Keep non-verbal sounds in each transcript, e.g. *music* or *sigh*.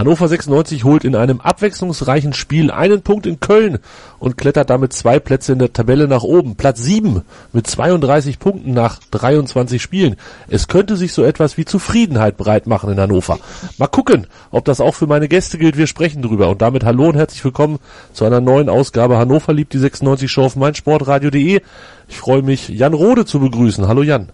Hannover 96 holt in einem abwechslungsreichen Spiel einen Punkt in Köln und klettert damit zwei Plätze in der Tabelle nach oben. Platz 7 mit 32 Punkten nach 23 Spielen. Es könnte sich so etwas wie Zufriedenheit breit machen in Hannover. Mal gucken, ob das auch für meine Gäste gilt. Wir sprechen drüber. Und damit hallo und herzlich willkommen zu einer neuen Ausgabe Hannover liebt die 96 Show auf meinsportradio.de. Ich freue mich, Jan Rode zu begrüßen. Hallo Jan.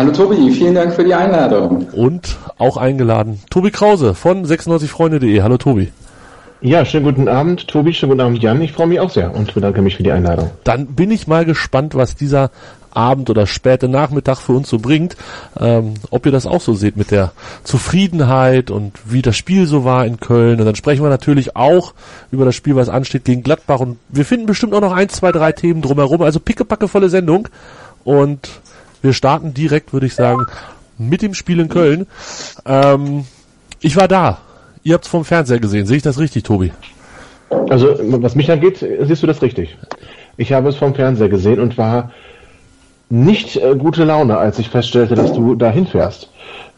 Hallo Tobi, vielen Dank für die Einladung. Und auch eingeladen Tobi Krause von 96freunde.de. Hallo Tobi. Ja, schönen guten Abend, Tobi, schönen guten Abend, Jan. Ich freue mich auch sehr und bedanke mich für die Einladung. Dann bin ich mal gespannt, was dieser Abend oder späte Nachmittag für uns so bringt. Ähm, ob ihr das auch so seht mit der Zufriedenheit und wie das Spiel so war in Köln. Und dann sprechen wir natürlich auch über das Spiel, was ansteht gegen Gladbach. Und wir finden bestimmt auch noch ein, zwei, drei Themen drumherum. Also pickepackevolle Sendung. Und wir starten direkt, würde ich sagen, mit dem Spiel in Köln. Ähm, ich war da. Ihr habt es vom Fernseher gesehen. Sehe ich das richtig, Tobi? Also, was mich angeht, siehst du das richtig. Ich habe es vom Fernseher gesehen und war nicht äh, gute Laune, als ich feststellte, dass du da hinfährst.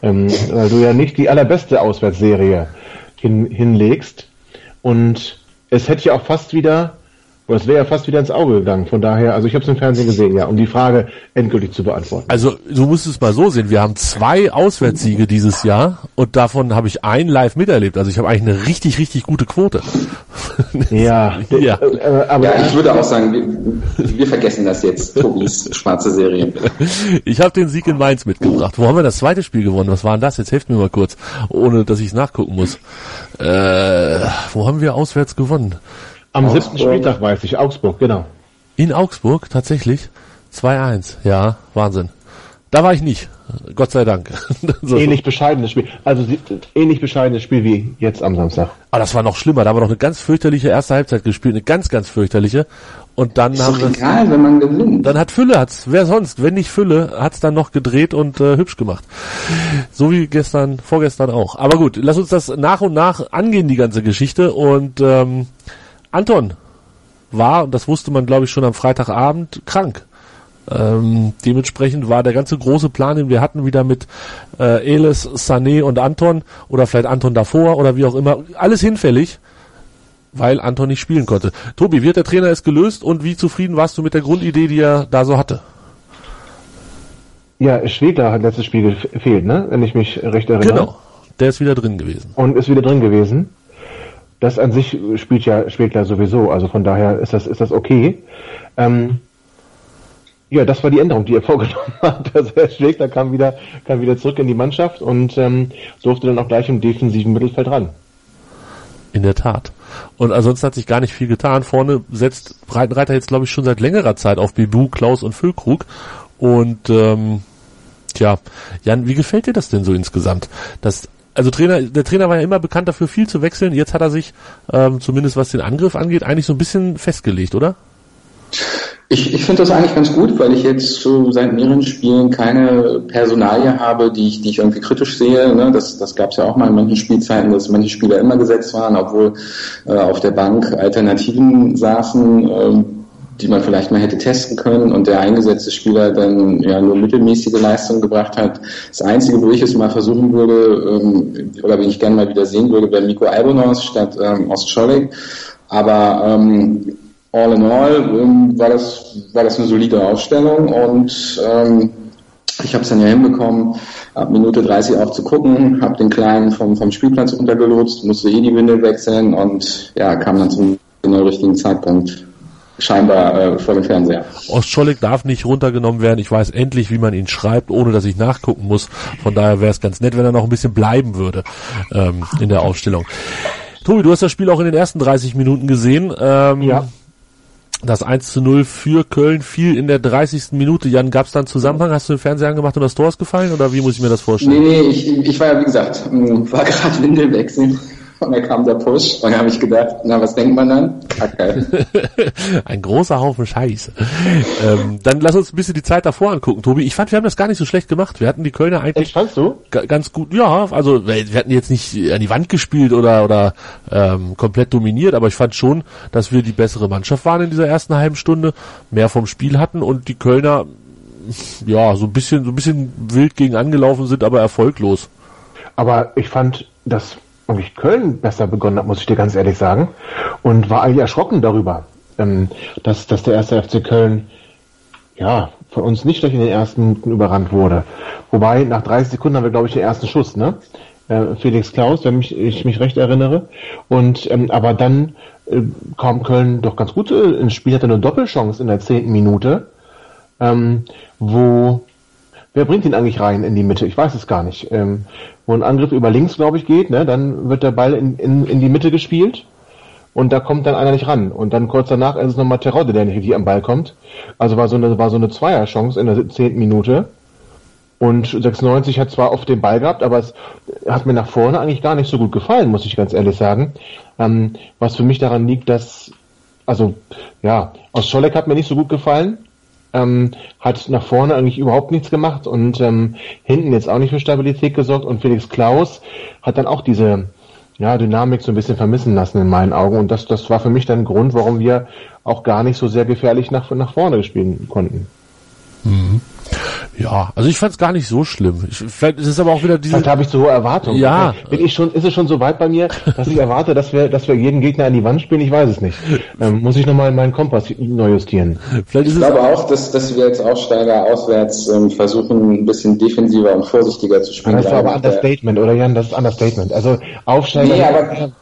Ähm, weil du ja nicht die allerbeste Auswärtsserie hin, hinlegst. Und es hätte ja auch fast wieder und das wäre ja fast wieder ins Auge gegangen. Von daher, also ich habe es im Fernsehen gesehen, ja, um die Frage endgültig zu beantworten. Also du musst es mal so sehen. Wir haben zwei Auswärtssiege dieses Jahr und davon habe ich einen live miterlebt. Also ich habe eigentlich eine richtig, richtig gute Quote. *laughs* Ja, ja. Äh, aber ja, ich würde auch sagen, wir, wir vergessen das jetzt, Tobis schwarze Serie. Ich habe den Sieg in Mainz mitgebracht. Wo haben wir das zweite Spiel gewonnen? Was war denn das? Jetzt helft mir mal kurz, ohne dass ich es nachgucken muss. Äh, wo haben wir auswärts gewonnen? Am Augsburg. siebten Spieltag weiß ich, Augsburg, genau. In Augsburg, tatsächlich? 2-1, ja, Wahnsinn. Da war ich nicht, Gott sei Dank. *laughs* so. Ähnlich bescheidenes Spiel, also ähnlich bescheidenes Spiel wie jetzt am Samstag. Aber das war noch schlimmer, da haben wir noch eine ganz fürchterliche erste Halbzeit gespielt, eine ganz, ganz fürchterliche. Und dann ist haben wir egal, wenn man gewinnt. Dann hat Fülle hat's, wer sonst, wenn nicht Fülle, hat's dann noch gedreht und äh, hübsch gemacht. So wie gestern, vorgestern auch. Aber gut, lass uns das nach und nach angehen, die ganze Geschichte. Und ähm, Anton war, und das wusste man glaube ich schon am Freitagabend, krank. Ähm, dementsprechend war der ganze große Plan, den wir hatten, wieder mit äh, Elis, Sané und Anton oder vielleicht Anton davor oder wie auch immer, alles hinfällig, weil Anton nicht spielen konnte. Tobi, wie hat der Trainer es gelöst und wie zufrieden warst du mit der Grundidee, die er da so hatte? Ja, Schwedler hat letztes Spiel gefehlt, ne? Wenn ich mich recht erinnere. Genau, der ist wieder drin gewesen. Und ist wieder drin gewesen. Das an sich spielt ja Schwegler sowieso, also von daher ist das, ist das okay. Ähm, ja, das war die Änderung, die er *laughs* vorgenommen hat. Also Herr Schwegler kam wieder, kam wieder zurück in die Mannschaft und ähm, durfte dann auch gleich im defensiven Mittelfeld ran. In der Tat. Und ansonsten hat sich gar nicht viel getan. Vorne setzt Breitenreiter jetzt, glaube ich, schon seit längerer Zeit auf Bibu, Klaus und Füllkrug. Und ähm, tja, Jan, wie gefällt dir das denn so insgesamt? Dass also Trainer, der Trainer war ja immer bekannt dafür, viel zu wechseln. Jetzt hat er sich, ähm, zumindest was den Angriff angeht, eigentlich so ein bisschen festgelegt, oder? Ich, ich finde das eigentlich ganz gut, weil ich jetzt so seit mehreren Spielen keine Personalie habe, die ich, die ich irgendwie kritisch sehe. Ne? Das, das gab es ja auch mal in manchen Spielzeiten, dass manche Spieler immer gesetzt waren, obwohl äh, auf der Bank Alternativen saßen. Äh, die man vielleicht mal hätte testen können und der eingesetzte Spieler dann ja nur mittelmäßige Leistung gebracht hat. Das Einzige, wo ich es mal versuchen würde, ähm, oder wenn ich gerne mal wieder sehen würde, wäre Miko Albonos statt ähm, Ostscholek. Aber ähm, all in all ähm, war, das, war das eine solide Ausstellung und ähm, ich habe es dann ja hinbekommen, ab Minute 30 auch zu gucken, habe den Kleinen vom, vom Spielplatz runtergelotst, musste eh die Windel wechseln und ja, kam dann zum genau richtigen Zeitpunkt scheinbar äh, vor dem Fernseher. Ostscholek darf nicht runtergenommen werden. Ich weiß endlich, wie man ihn schreibt, ohne dass ich nachgucken muss. Von daher wäre es ganz nett, wenn er noch ein bisschen bleiben würde ähm, in der Aufstellung. Tobi, du hast das Spiel auch in den ersten 30 Minuten gesehen. Ähm, ja. Das 1 zu 0 für Köln fiel in der 30. Minute. Jan, gab es da einen Zusammenhang? Hast du den Fernseher angemacht und das Tor ist gefallen? Oder wie muss ich mir das vorstellen? Nee, nee, ich, ich war ja, wie gesagt, war *laughs* gerade Windelwechseln Und dann kam der Push und dann habe ich gedacht, na, was denkt man dann? Kacke. *laughs* ein großer Haufen Scheiße. ähm, dann lass uns ein bisschen die Zeit davor angucken, Tobi. Ich fand, wir haben das gar nicht so schlecht gemacht. Wir hatten die Kölner eigentlich. Echt, fandst du? Ganz gut, ja. Also wir hatten jetzt nicht an die Wand gespielt oder oder ähm, komplett dominiert, aber ich fand schon, dass wir die bessere Mannschaft waren in dieser ersten halben Stunde, mehr vom Spiel hatten und die Kölner ja so ein bisschen so ein bisschen wild gegen angelaufen sind, aber erfolglos. Aber ich fand, dass eigentlich Köln besser begonnen hat, muss ich dir ganz ehrlich sagen. Und war eigentlich erschrocken darüber, ähm, dass, dass der erste FC Köln ja, von uns nicht durch in den ersten Minuten überrannt wurde. Wobei, nach 30 Sekunden haben wir, glaube ich, den ersten Schuss, ne? Äh, Felix Klaus, wenn mich, ich mich recht erinnere. Und ähm, aber dann äh, kam Köln doch ganz gut äh, ins Spiel, hatte eine Doppelchance in der zehnten Minute, ähm, wo wer bringt ihn eigentlich rein in die Mitte? Ich weiß es gar nicht. Ähm, wo ein Angriff über links, glaube ich, geht, ne? dann wird der Ball in, in, in die Mitte gespielt und da kommt dann einer nicht ran. Und dann kurz danach ist es nochmal Terodde, der nicht richtig am Ball kommt. Also war so eine, war so eine Zweierchance in der zehnten Minute. Und 96 hat zwar oft den Ball gehabt, aber es hat mir nach vorne eigentlich gar nicht so gut gefallen, muss ich ganz ehrlich sagen. Ähm, was für mich daran liegt, dass, also, ja, aus Scholleck hat mir nicht so gut gefallen ähm, hat nach vorne eigentlich überhaupt nichts gemacht und ähm, hinten jetzt auch nicht für Stabilität gesorgt und Felix Klaus hat dann auch diese ja, Dynamik so ein bisschen vermissen lassen in meinen Augen und das, das war für mich dann ein Grund, warum wir auch gar nicht so sehr gefährlich nach, nach vorne spielen konnten. Mhm. Ja, also ich fand es gar nicht so schlimm. Ich, vielleicht ist es aber auch wieder diese. Vielleicht habe ich so hohe Erwartungen. Ja. Bin ich schon, ist es schon so weit bei mir, dass ich erwarte, dass wir, dass wir jeden Gegner an die Wand spielen? Ich weiß es nicht. Ähm, muss ich nochmal meinen Kompass neu justieren. Vielleicht ist ich glaube auch, dass, dass wir als Aufsteiger auswärts ähm, versuchen, ein bisschen defensiver und vorsichtiger zu spielen. das war aber Understatement, oder Jan? Das ist Understatement. Also Aufsteiger. Nee, aber,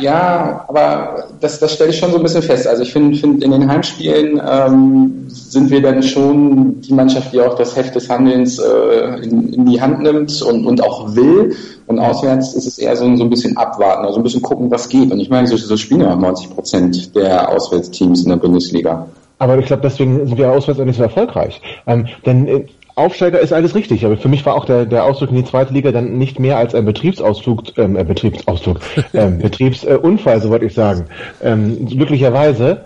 ja, aber das, das stelle ich schon so ein bisschen fest. Also ich finde, find, in den Heimspielen ähm, sind wir dann schon die Mannschaft, die auch das Heft des Handelns äh, in, in, die Hand nimmt und, und auch will. Und auswärts ist es eher so, so ein bisschen abwarten, also ein bisschen gucken, was geht. Und ich meine, so, so spielen ja 90 Prozent der Auswärtsteams in der Bundesliga. Aber ich glaube, deswegen sind wir auswärts auch nicht so erfolgreich. Ähm, denn äh, Aufsteiger ist alles richtig, aber für mich war auch der, der Ausflug in die zweite Liga dann nicht mehr als ein Betriebsausflug, ähm, äh, Betriebsausflug, *laughs* ähm, Betriebsunfall, so wollte ich sagen. Ähm, glücklicherweise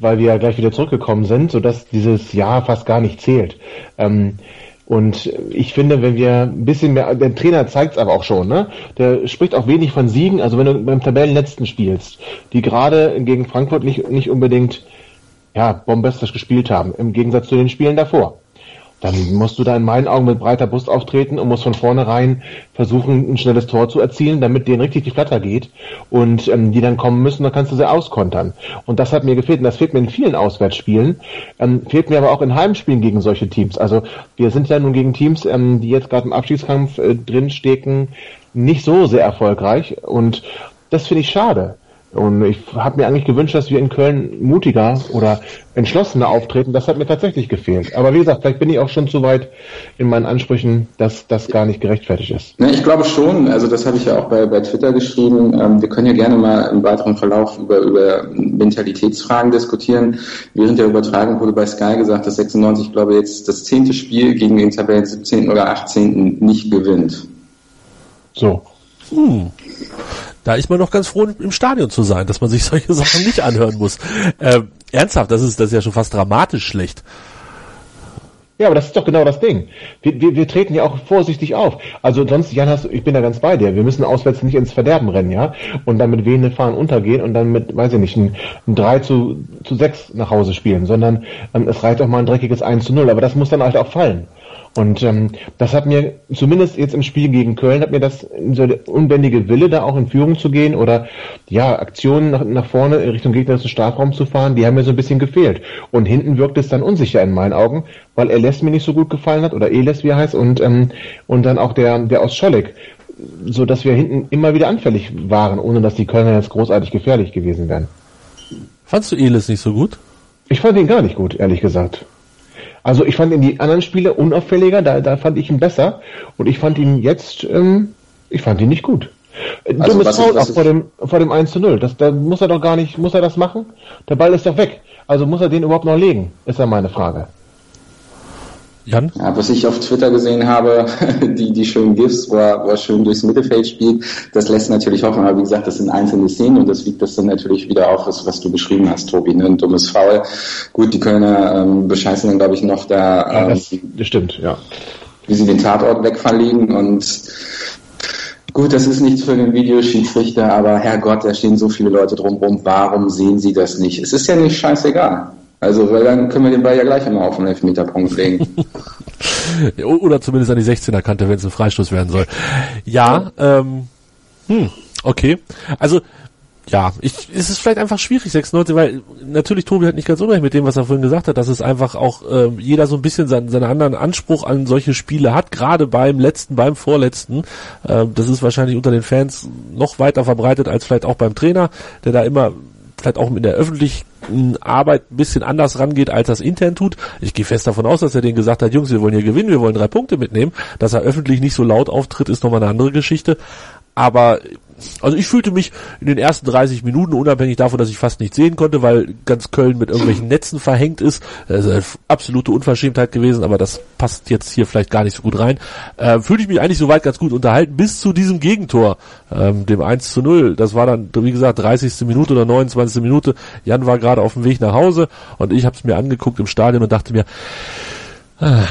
weil wir ja gleich wieder zurückgekommen sind, sodass dieses Jahr fast gar nicht zählt. Ähm, und ich finde, wenn wir ein bisschen mehr, der Trainer zeigt es aber auch schon, ne? Der spricht auch wenig von Siegen. Also wenn du beim Tabellenletzten spielst, die gerade gegen Frankfurt nicht, nicht unbedingt ja, bombastisch gespielt haben, im Gegensatz zu den Spielen davor dann musst du da in meinen Augen mit breiter Brust auftreten und musst von vornherein versuchen, ein schnelles Tor zu erzielen, damit denen richtig die Flatter geht und ähm, die dann kommen müssen, dann kannst du sie auskontern. Und das hat mir gefehlt und das fehlt mir in vielen Auswärtsspielen, ähm, fehlt mir aber auch in Heimspielen gegen solche Teams. Also wir sind ja nun gegen Teams, ähm, die jetzt gerade im Abschiedskampf äh, drinstecken, nicht so sehr erfolgreich und das finde ich schade. Und ich habe mir eigentlich gewünscht, dass wir in Köln mutiger oder entschlossener auftreten. Das hat mir tatsächlich gefehlt. Aber wie gesagt, vielleicht bin ich auch schon zu weit in meinen Ansprüchen, dass das gar nicht gerechtfertigt ist. Ne, ich glaube schon. Also das habe ich ja auch bei, bei Twitter geschrieben. Ähm, wir können ja gerne mal im weiteren Verlauf über, über Mentalitätsfragen diskutieren. Während der Übertragung wurde bei Sky gesagt, dass 96, glaube ich, jetzt das zehnte Spiel gegen den Tabellen 17. oder 18. nicht gewinnt. So. Hm. Da ist man noch ganz froh, im Stadion zu sein, dass man sich *laughs* solche Sachen nicht anhören muss. Ähm, ernsthaft, das ist, das ist ja schon fast dramatisch schlecht. Ja, aber das ist doch genau das Ding. Wir, wir, wir treten ja auch vorsichtig auf. Also sonst, Jan, hast, ich bin da ganz bei dir. Wir müssen auswärts nicht ins Verderben rennen, ja? Und dann mit wehenden Fahren untergehen und dann mit, weiß ich nicht, ein, ein 3 zu, zu 6 nach Hause spielen, sondern ähm, es reicht auch mal ein dreckiges 1 zu 0. Aber das muss dann halt auch fallen. Und ähm, das hat mir, zumindest jetzt im Spiel gegen Köln, hat mir das so der unbändige Wille, da auch in Führung zu gehen oder ja, Aktionen nach, nach vorne Richtung gegnerischen Strafraum zu fahren, die haben mir so ein bisschen gefehlt. Und hinten wirkt es dann unsicher in meinen Augen, weil LS mir nicht so gut gefallen hat oder Eles, wie er heißt, und, ähm, und dann auch der, der aus Scholleck so dass wir hinten immer wieder anfällig waren, ohne dass die Kölner jetzt großartig gefährlich gewesen wären. Fandst du Eles nicht so gut? Ich fand ihn gar nicht gut, ehrlich gesagt. Also ich fand ihn die anderen Spiele unauffälliger, da, da fand ich ihn besser. Und ich fand ihn jetzt, ähm, ich fand ihn nicht gut. Äh, also Dummes Foul auch vor dem, vor dem 1 zu 0. Das, da muss er doch gar nicht, muss er das machen? Der Ball ist doch weg. Also muss er den überhaupt noch legen, ist ja meine Frage. Jan? Ja, was ich auf Twitter gesehen habe, *laughs* die, die schönen GIFs, wo er, wo er schön durchs Mittelfeld spielt, das lässt natürlich hoffen. Aber wie gesagt, das sind einzelne Szenen und das wiegt das dann natürlich wieder auf, was, was du beschrieben hast, Tobi. Ne? Ein dummes Foul. Gut, die Kölner ähm, bescheißen dann, glaube ich, noch da, Ja, ähm, das, das stimmt, ja. wie sie den Tatort wegverlegen und Gut, das ist nichts für den Videoschiedsrichter, aber Herrgott, da stehen so viele Leute drumherum. Warum sehen sie das nicht? Es ist ja nicht scheißegal. Also, weil dann können wir den Ball ja gleich immer auf den Elfmeterpunkt legen. *laughs* Oder zumindest an die 16er Kante, wenn es ein Freistoß werden soll. Ja, ähm, hm, okay. Also, ja, ich, es ist vielleicht einfach schwierig, 96, weil natürlich Tobi hat nicht ganz unrecht mit dem, was er vorhin gesagt hat, dass es einfach auch ähm, jeder so ein bisschen seinen, seinen anderen Anspruch an solche Spiele hat, gerade beim letzten, beim vorletzten. Ähm, das ist wahrscheinlich unter den Fans noch weiter verbreitet als vielleicht auch beim Trainer, der da immer vielleicht auch in der öffentlichen Arbeit ein bisschen anders rangeht, als das intern tut. Ich gehe fest davon aus, dass er denen gesagt hat, Jungs, wir wollen hier gewinnen, wir wollen drei Punkte mitnehmen. Dass er öffentlich nicht so laut auftritt, ist nochmal eine andere Geschichte. Aber also ich fühlte mich in den ersten 30 Minuten, unabhängig davon, dass ich fast nichts sehen konnte, weil ganz Köln mit irgendwelchen *clears throat* Netzen verhängt ist. Das ist eine absolute Unverschämtheit gewesen, aber das passt jetzt hier vielleicht gar nicht so gut rein. Äh, fühlte ich mich eigentlich soweit ganz gut unterhalten, bis zu diesem Gegentor, ähm, dem 1 zu 0. Das war dann, wie gesagt, 30. Minute oder 29. Minute. Jan war gerade auf dem Weg nach Hause und ich habe es mir angeguckt im Stadion und dachte mir, ah,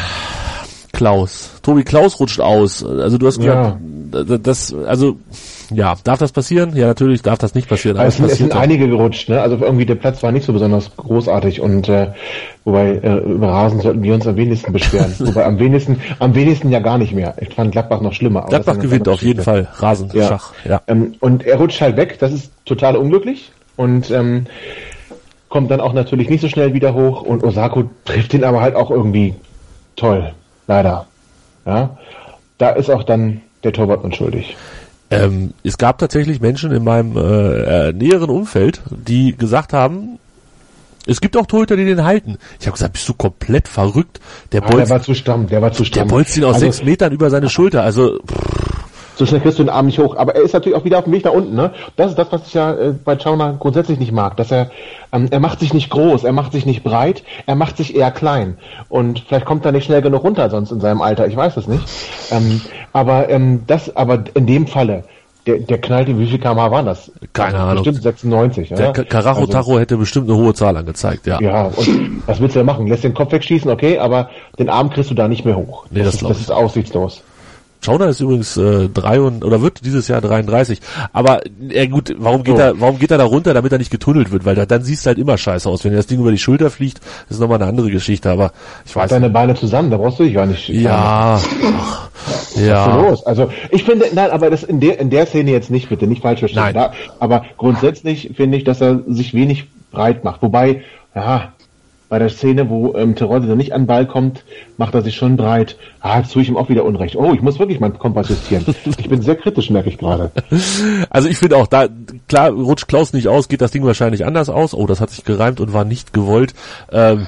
Klaus. Tobi Klaus rutscht aus. Also du hast gesagt, das, also ja, darf das passieren? Ja, natürlich darf das nicht passieren. Aber es, sind, es sind einige gerutscht, ne? Also irgendwie der Platz war nicht so besonders großartig und äh, wobei äh, über Rasen sollten wir uns am wenigsten beschweren. *laughs* wobei am wenigsten, am wenigsten ja gar nicht mehr. Ich fand Gladbach noch schlimmer. Gladbach gewinnt auf jeden. Fall. Rasen, Ja. Schach. Ja. Ähm, und er rutscht halt weg, das ist total unglücklich und ähm, kommt dann auch natürlich nicht so schnell wieder hoch und Osako trifft ihn aber halt auch irgendwie toll, leider. Ja, da ist auch dann der Torwart unschuldig. Ähm, es gab tatsächlich Menschen in meinem äh, äh, näheren Umfeld, die gesagt haben, es gibt auch Torhüter, die den halten. Ich habe gesagt, bist du komplett verrückt? Der Ah, der bolzt, war zu stramm, der war zu der stramm. bolzt ihn aus Also, sechs Metern über seine Schulter. Also pff, So schnell kriegst du den Arm nicht hoch. Aber er ist natürlich auch wieder auf dem Weg nach unten. Ne? Das ist das, was ich ja äh, bei Schauner grundsätzlich nicht mag. Dass er, ähm, er macht sich nicht groß, er macht sich nicht breit, er macht sich eher klein. Und vielleicht kommt er nicht schnell genug runter sonst in seinem Alter. Ich weiß es nicht. Ähm, aber ähm, das, aber in dem Falle, der, der knallt ihm, wie viel kmh waren das? Keine Ahnung. Bestimmt 96. der ja? Ka- Karacho-Tacho hätte bestimmt eine hohe Zahl angezeigt, ja. Also, ja, und was willst du da machen? Lässt den Kopf wegschießen, okay, aber den Arm kriegst du da nicht mehr hoch. Nee, das ist, glaub das ist aussichtslos. Schauner ist übrigens äh, drei und, oder wird dieses Jahr 33. Aber äh, gut, warum geht So. er, warum geht er da runter, damit er nicht getunnelt wird? Weil da, dann siehst du halt immer scheiße aus. Wenn dir das Ding über die Schulter fliegt, ist nochmal eine andere Geschichte. Aber ich weiß Deine Beine zusammen, da brauchst du dich gar nicht. Ja. Ach, ja. los? Also ich finde, nein, aber das in der in der Szene jetzt nicht, bitte nicht falsch verstehen. Nein. Da, aber grundsätzlich finde ich, dass er sich wenig breit macht. Wobei, ja, bei der Szene, wo ähm, Terodde nicht an den Ball kommt, macht er sich schon breit. Ah, jetzt tue ich ihm auch wieder Unrecht. Oh, ich muss wirklich meinen Kompass justieren. *laughs* ich bin sehr kritisch, merke ich gerade. Also ich finde auch, da, klar, rutscht Klaus nicht aus, geht das Ding wahrscheinlich anders aus. Oh, das hat sich gereimt und war nicht gewollt. Ähm,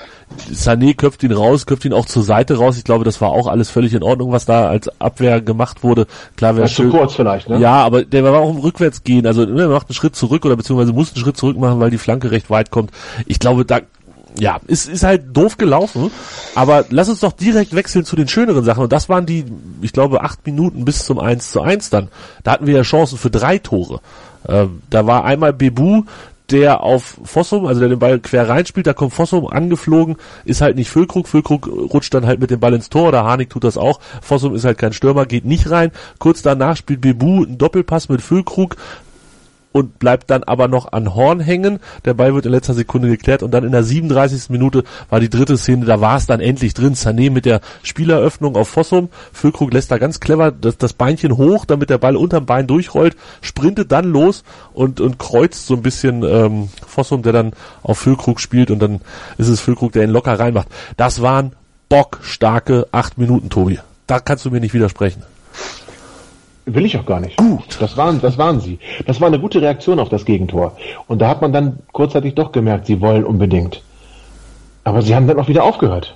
Sané köpft ihn raus, köpft ihn auch zur Seite raus. Ich glaube, das war auch alles völlig in Ordnung, was da als Abwehr gemacht wurde. Klar wäre Das ist zu kurz vielleicht, ne? Ja, aber der war auch im Rückwärtsgehen. Also ne, er macht einen Schritt zurück oder beziehungsweise muss einen Schritt zurück machen, weil die Flanke recht weit kommt. Ich glaube, da ja, ist, ist halt doof gelaufen, aber lass uns doch direkt wechseln zu den schöneren Sachen. Und das waren die, ich glaube, acht Minuten bis zum 1 zu 1 dann. Da hatten wir ja Chancen für drei Tore. Ähm, da war einmal Bebu, der auf Fossum, also der den Ball quer reinspielt, da kommt Fossum angeflogen, ist halt nicht Füllkrug, Füllkrug rutscht dann halt mit dem Ball ins Tor, oder Harnik tut das auch, Fossum ist halt kein Stürmer, geht nicht rein, kurz danach spielt Bebu einen Doppelpass mit Füllkrug, und bleibt dann aber noch an Horn hängen. Der Ball wird in letzter Sekunde geklärt und dann in der 37. Minute war die dritte Szene, da war es dann endlich drin. Sané mit der Spieleröffnung auf Fossum. Füllkrug lässt da ganz clever das, das Beinchen hoch, damit der Ball unterm Bein durchrollt, sprintet dann los und, und kreuzt so ein bisschen ähm, Fossum, der dann auf Füllkrug spielt und dann ist es Füllkrug, der ihn locker reinmacht. Das waren bockstarke acht Minuten, Tobi. Da kannst du mir nicht widersprechen. Will ich auch gar nicht. Gut. Das waren, das waren sie. Das war eine gute Reaktion auf das Gegentor. Und da hat man dann kurzzeitig doch gemerkt, sie wollen unbedingt. Aber sie haben dann auch wieder aufgehört.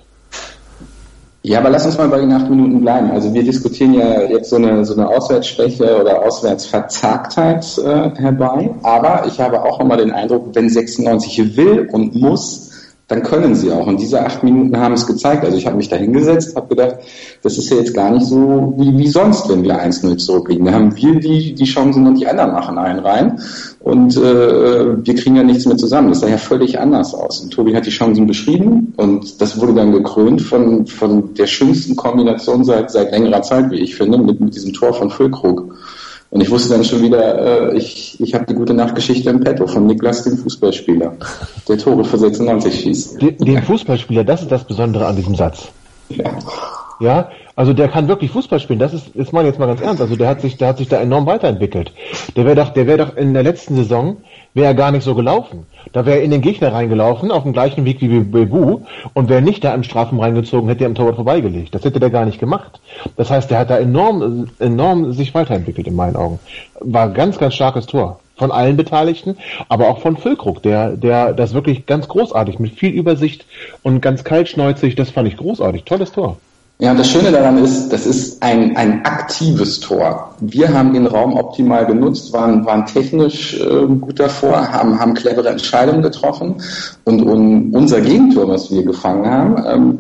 Ja, aber lass uns mal bei den acht Minuten bleiben. Also wir diskutieren ja jetzt so eine, so eine Auswärtsschwäche oder Auswärtsverzagtheit äh, herbei. Aber ich habe auch immer den Eindruck, wenn 96 will und muss, dann können sie auch. Und diese acht Minuten haben es gezeigt. Also ich habe mich da hingesetzt, habe gedacht, das ist ja jetzt gar nicht so wie, wie sonst, wenn wir 1-0 zurückliegen. Da haben wir die, die Chancen und die anderen machen einen rein. Und äh, wir kriegen ja nichts mehr zusammen. Das sah ja völlig anders aus. Und Tobi hat die Chancen beschrieben und das wurde dann gekrönt von, von der schönsten Kombination seit, seit längerer Zeit, wie ich finde, mit, mit diesem Tor von Füllkrug. Und ich wusste dann schon wieder, äh, ich, ich habe die gute Nachtgeschichte im Petto von Niklas, dem Fußballspieler, der Tore für 96 schießt. Den, den Fußballspieler, das ist das Besondere an diesem Satz. Ja. Ja, also der kann wirklich Fußball spielen. Das ist, ist mal jetzt mal ganz ernst. Also der hat sich, der hat sich da enorm weiterentwickelt. Der wäre doch, der wäre doch in der letzten Saison wäre er gar nicht so gelaufen. Da wäre er in den Gegner reingelaufen, auf dem gleichen Weg wie Bebu und wäre nicht da im Strafen reingezogen, hätte er am Torwart vorbeigelegt. Das hätte der gar nicht gemacht. Das heißt, der hat da enorm, enorm sich weiterentwickelt in meinen Augen. War ganz, ganz starkes Tor von allen Beteiligten, aber auch von Füllkrug, der, der das wirklich ganz großartig mit viel Übersicht und ganz kaltschneuzig, das fand ich großartig. Tolles Tor. Ja, und das Schöne daran ist, das ist ein, ein aktives Tor. Wir haben den Raum optimal genutzt, waren, waren technisch äh, gut davor, haben, haben clevere Entscheidungen getroffen und, und unser Gegentor, was wir gefangen haben, ähm,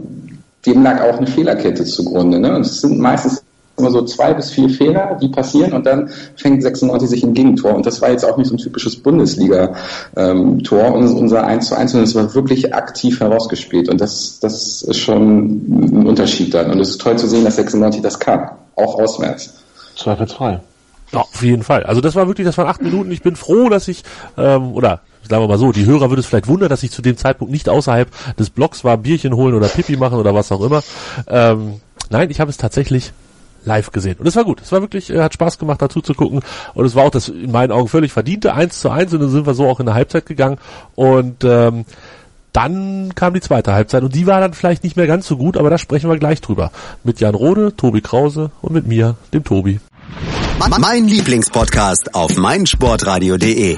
dem lag auch eine Fehlerkette zugrunde. Ne? Und es sind meistens immer so zwei bis vier Fehler, die passieren und dann fängt 96 sich ein Gegentor. Und das war jetzt auch nicht so ein typisches Bundesliga-Tor, ähm, unser 1 zu 1, sondern es war wirklich aktiv herausgespielt. Und das, das ist schon ein Unterschied dann. Und es ist toll zu sehen, dass 96 das kann, auch auswärts. Zweifelsfrei. Ja, auf jeden Fall. Also das war wirklich, das waren acht Minuten. Ich bin froh, dass ich, ähm, oder sagen wir mal so, die Hörer würde es vielleicht wundern, dass ich zu dem Zeitpunkt nicht außerhalb des Blogs war, Bierchen holen oder Pipi machen oder was auch immer. Ähm, nein, ich habe es tatsächlich live gesehen. Und es war gut. Es war wirklich, äh, hat Spaß gemacht, dazu zu gucken. Und es war auch das in meinen Augen völlig verdiente 1 zu 1 und dann sind wir so auch in der Halbzeit gegangen. Und ähm, dann kam die zweite Halbzeit und die war dann vielleicht nicht mehr ganz so gut, aber da sprechen wir gleich drüber. Mit Jan Rode, Tobi Krause und mit mir, dem Tobi. Mein Lieblingspodcast auf meinsportradio.de.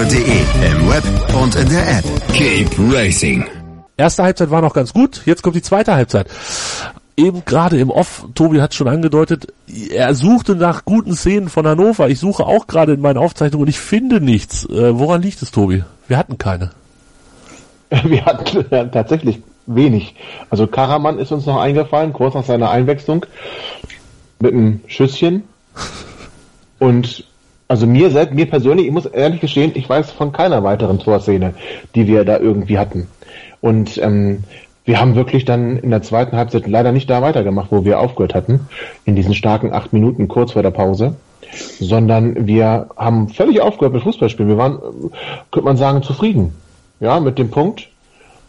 meinsportradio.de im Web und in der App. Keep Racing. Erste Halbzeit war noch ganz gut, jetzt kommt die zweite Halbzeit. Eben gerade im Off, Tobi hat schon angedeutet, er suchte nach guten Szenen von Hannover. Ich suche auch gerade in meinen Aufzeichnungen und ich finde nichts. Äh, woran liegt es, Tobi? Wir hatten keine. *laughs* Wir hatten ja, tatsächlich wenig. Also Karaman ist uns noch eingefallen, kurz nach seiner Einwechslung, mit einem Schüsschen. Und also mir selbst, mir persönlich, ich muss ehrlich gestehen, ich weiß von keiner weiteren Torszene, die wir da irgendwie hatten. Und ähm, wir haben wirklich dann in der zweiten Halbzeit leider nicht da weitergemacht, wo wir aufgehört hatten, in diesen starken acht Minuten kurz vor der Pause, sondern wir haben völlig aufgehört mit Fußballspielen. Wir waren, könnte man sagen, zufrieden, ja, mit dem Punkt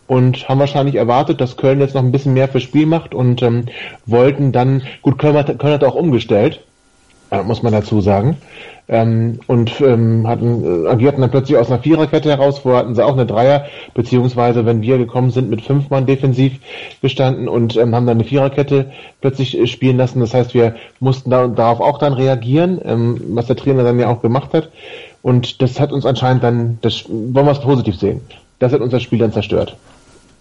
und haben wahrscheinlich erwartet, dass Köln jetzt noch ein bisschen mehr fürs Spiel macht und ähm, wollten dann, gut, Köln hat, Köln hat auch umgestellt, muss man dazu sagen. Ähm, und ähm, hatten, äh, agierten dann plötzlich aus einer Viererkette heraus, vorher hatten sie auch eine Dreier, beziehungsweise wenn wir gekommen sind, mit fünf Mann defensiv gestanden und ähm, haben dann eine Viererkette plötzlich äh, spielen lassen. Das heißt, wir mussten da, darauf auch dann reagieren, ähm, was der Trainer dann ja auch gemacht hat. Und das hat uns anscheinend dann, das wollen wir es positiv sehen. Das hat unser Spiel dann zerstört.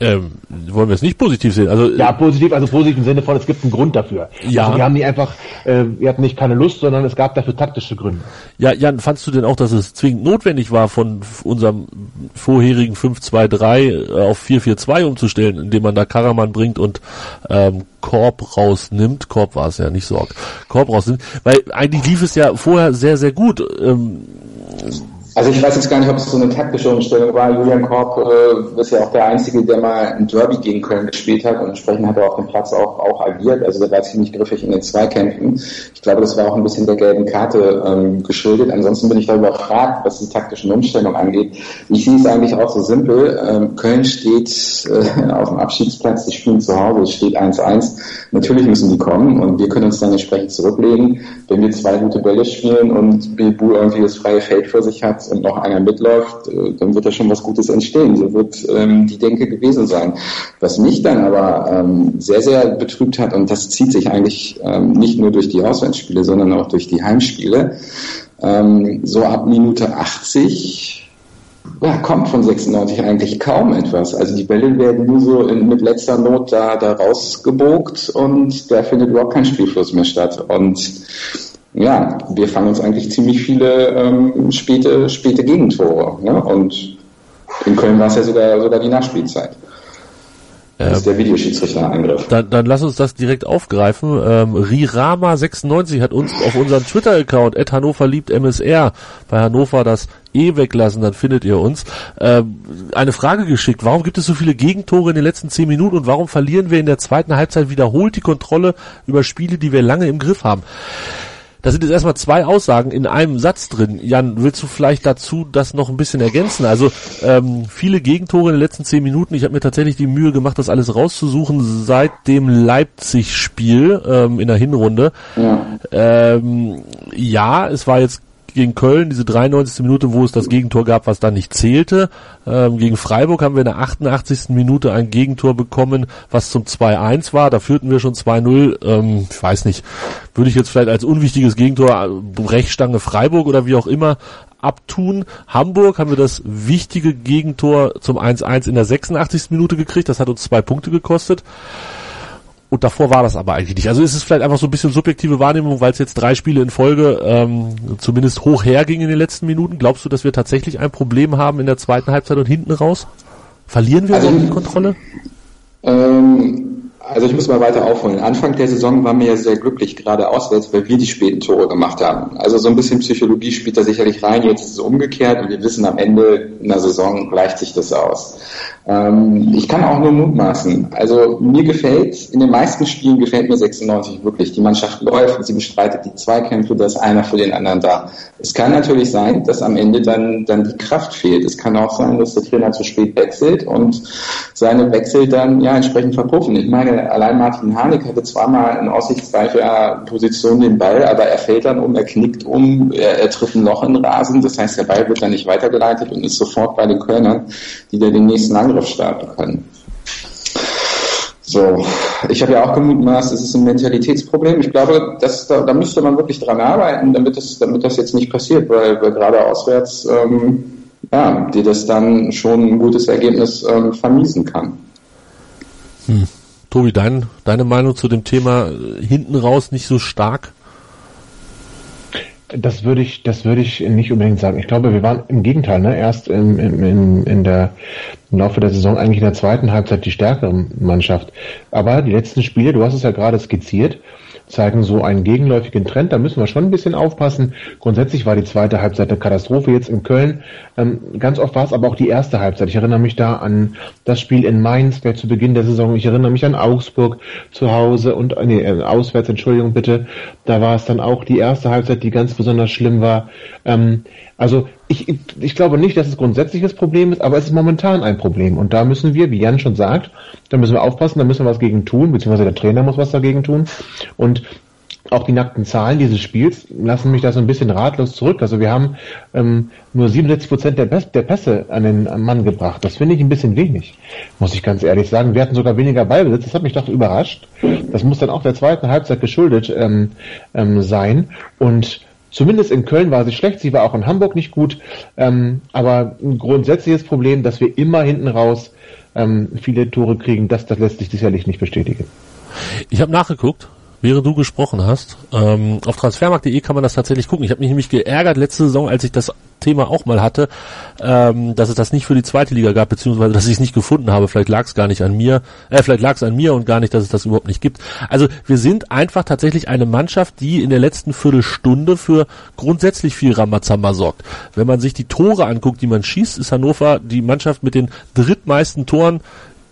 Ähm, wollen wir es nicht positiv sehen? Also Ja, positiv, also positiv im Sinne von, es gibt einen Grund dafür. Ja. Also wir haben nicht einfach, äh, wir hatten nicht keine Lust, sondern es gab dafür taktische Gründe. Ja, Jan, fandst du denn auch, dass es zwingend notwendig war, von unserem vorherigen 5-2-3 äh, auf 4-4-2 umzustellen, indem man da Karaman bringt und ähm, Korb rausnimmt? Korb war es ja, nicht Sorg. Korb rausnimmt. Weil eigentlich lief es ja vorher sehr, sehr gut. Ähm, Also ich weiß jetzt gar nicht, ob es so eine taktische Umstellung war. Julian Korb äh, ist ja auch der Einzige, der mal ein Derby gegen Köln gespielt hat und entsprechend hat er auf dem Platz auch, auch agiert. Also der war ziemlich griffig in den Zweikämpfen. Ich glaube, das war auch ein bisschen der gelben Karte ähm, geschuldet. Ansonsten bin ich da überfragt, was die taktischen Umstellungen angeht. Ich sehe es eigentlich auch so simpel. Ähm, Köln steht äh, auf dem Abschiedsplatz, die spielen zu Hause, es steht 1-1. Natürlich müssen die kommen und wir können uns dann entsprechend zurücklegen. Wenn wir zwei gute Bälle spielen und Bilbu irgendwie das freie Feld vor sich hat, und noch einer mitläuft, äh, dann wird da schon was Gutes entstehen. So wird ähm, die Denke gewesen sein. Was mich dann aber ähm, sehr, sehr betrübt hat, und das zieht sich eigentlich ähm, nicht nur durch die Auswärtsspiele, sondern auch durch die Heimspiele, ähm, so ab Minute 80 ja, kommt von 96 eigentlich kaum etwas. Also die Bälle werden nur so in, mit letzter Not da, da rausgebogt und da findet überhaupt kein Spielfluss mehr statt. Und ja, wir fangen uns eigentlich ziemlich viele ähm, späte, späte Gegentore. Ne? Und in Köln war es ja sogar, sogar die Nachspielzeit. Das ist der Videoschiedsrichter-Eingriff. Dann, dann lass uns das direkt aufgreifen. Ähm, Rirama96 hat uns auf unseren Twitter-Account at Hannover liebt MSR bei Hannover das E weglassen, dann findet ihr uns. Ähm, eine Frage geschickt. Warum gibt es so viele Gegentore in den letzten zehn Minuten und warum verlieren wir in der zweiten Halbzeit wiederholt die Kontrolle über Spiele, die wir lange im Griff haben? Da sind jetzt erstmal zwei Aussagen in einem Satz drin. Jan, willst du vielleicht dazu das noch ein bisschen ergänzen? Also ähm, viele Gegentore in den letzten zehn Minuten. Ich habe mir tatsächlich die Mühe gemacht, das alles rauszusuchen seit dem Leipzig-Spiel ähm, in der Hinrunde. Ja. Ähm, ja, es war jetzt gegen Köln, diese 93. Minute, wo es das Gegentor gab, was dann nicht zählte. Ähm, gegen Freiburg haben wir in der 88. Minute ein Gegentor bekommen, was zum 2-1 war. Da führten wir schon 2-0. Ähm, ich weiß nicht, würde ich jetzt vielleicht als unwichtiges Gegentor äh, Brechstange Freiburg oder wie auch immer abtun. Hamburg haben wir das wichtige Gegentor zum 1-1 in der 86. Minute gekriegt. Das hat uns zwei Punkte gekostet. Und davor war das aber eigentlich nicht. Also ist es vielleicht einfach so ein bisschen subjektive Wahrnehmung, weil es jetzt drei Spiele in Folge ähm, zumindest hoch herging in den letzten Minuten. Glaubst du, dass wir tatsächlich ein Problem haben in der zweiten Halbzeit und hinten raus? Verlieren wir also, die Kontrolle? Ähm, also ich muss mal weiter aufholen. Anfang der Saison waren wir ja sehr glücklich, gerade auswärts, weil wir die späten Tore gemacht haben. Also so ein bisschen Psychologie spielt da sicherlich rein. Jetzt ist es umgekehrt und wir wissen, am Ende einer Saison gleicht sich das aus. Ähm, ich kann auch nur mutmaßen. Also mir gefällt, in den meisten Spielen gefällt mir 96 wirklich. Die Mannschaft läuft, sie bestreitet die Zweikämpfe, da ist einer für den anderen da. Es kann natürlich sein, dass am Ende dann, dann die Kraft fehlt. Es kann auch sein, dass der Trainer zu spät wechselt und seine Wechsel dann ja entsprechend verpuffen. Ich meine, allein Martin Harnik hatte zweimal in aussichtsreicher Position den Ball, aber er fällt dann um, er knickt um, er, er trifft ein Loch in den Rasen. Das heißt, der Ball wird dann nicht weitergeleitet und ist sofort bei den Kölnern, die dann den nächsten Angriff starten können. So, ich habe ja auch gemutmaßt, es ist ein Mentalitätsproblem. Ich glaube, das, da, da müsste man wirklich dran arbeiten, damit das, damit das jetzt nicht passiert, weil, weil gerade auswärts ähm, ja, dir das dann schon ein gutes Ergebnis ähm, vermiesen kann. Hm. Tobi, dein, deine Meinung zu dem Thema äh, hinten raus nicht so stark? Das würde ich, das würde ich nicht unbedingt sagen. Ich glaube, wir waren im Gegenteil, ne? Erst im, im, in der, im Laufe der Saison eigentlich in der zweiten Halbzeit die stärkere Mannschaft. Aber die letzten Spiele, du hast es ja gerade skizziert, zeigen so einen gegenläufigen Trend. Da müssen wir schon ein bisschen aufpassen. Grundsätzlich war die zweite Halbzeit eine Katastrophe jetzt in Köln. Ähm, ganz oft war es aber auch die erste Halbzeit. Ich erinnere mich da an das Spiel in Mainz gleich zu Beginn der Saison. Ich erinnere mich an Augsburg zu Hause und äh, nee, äh, auswärts, Entschuldigung bitte. Da war es dann auch die erste Halbzeit, die ganz besonders schlimm war. Ähm, also ich, ich glaube nicht, dass es grundsätzlich das Problem ist, aber es ist momentan ein Problem. Und da müssen wir, wie Jan schon sagt, da müssen wir aufpassen, da müssen wir was gegen tun, beziehungsweise der Trainer muss was dagegen tun. Und auch die nackten Zahlen dieses Spiels lassen mich da so ein bisschen ratlos zurück. Also wir haben ähm, nur 67 Prozent der, der, Pässe an den Mann gebracht. Das finde ich ein bisschen wenig, muss ich ganz ehrlich sagen. Wir hatten sogar weniger Ballbesitz. Das hat mich doch überrascht. Das muss dann auch der zweiten Halbzeit geschuldet ähm, ähm, sein. Und Zumindest in Köln war sie schlecht, sie war auch in Hamburg nicht gut, ähm, aber ein grundsätzliches Problem, dass wir immer hinten raus ähm, viele Tore kriegen, das, das lässt sich sicherlich nicht bestätigen. Ich habe nachgeguckt, während du gesprochen hast. Ähm, auf transfermarkt.de kann man das tatsächlich gucken. Ich habe mich nämlich geärgert letzte Saison, als ich das Thema auch mal hatte, ähm, dass es das nicht für die zweite Liga gab, beziehungsweise dass ich es nicht gefunden habe. Vielleicht lag es gar nicht an mir, äh, vielleicht lag es an mir und gar nicht, dass es das überhaupt nicht gibt. Also wir sind einfach tatsächlich eine Mannschaft, die in der letzten Viertelstunde für grundsätzlich viel Ramazamba sorgt. Wenn man sich die Tore anguckt, die man schießt, ist Hannover die Mannschaft mit den drittmeisten Toren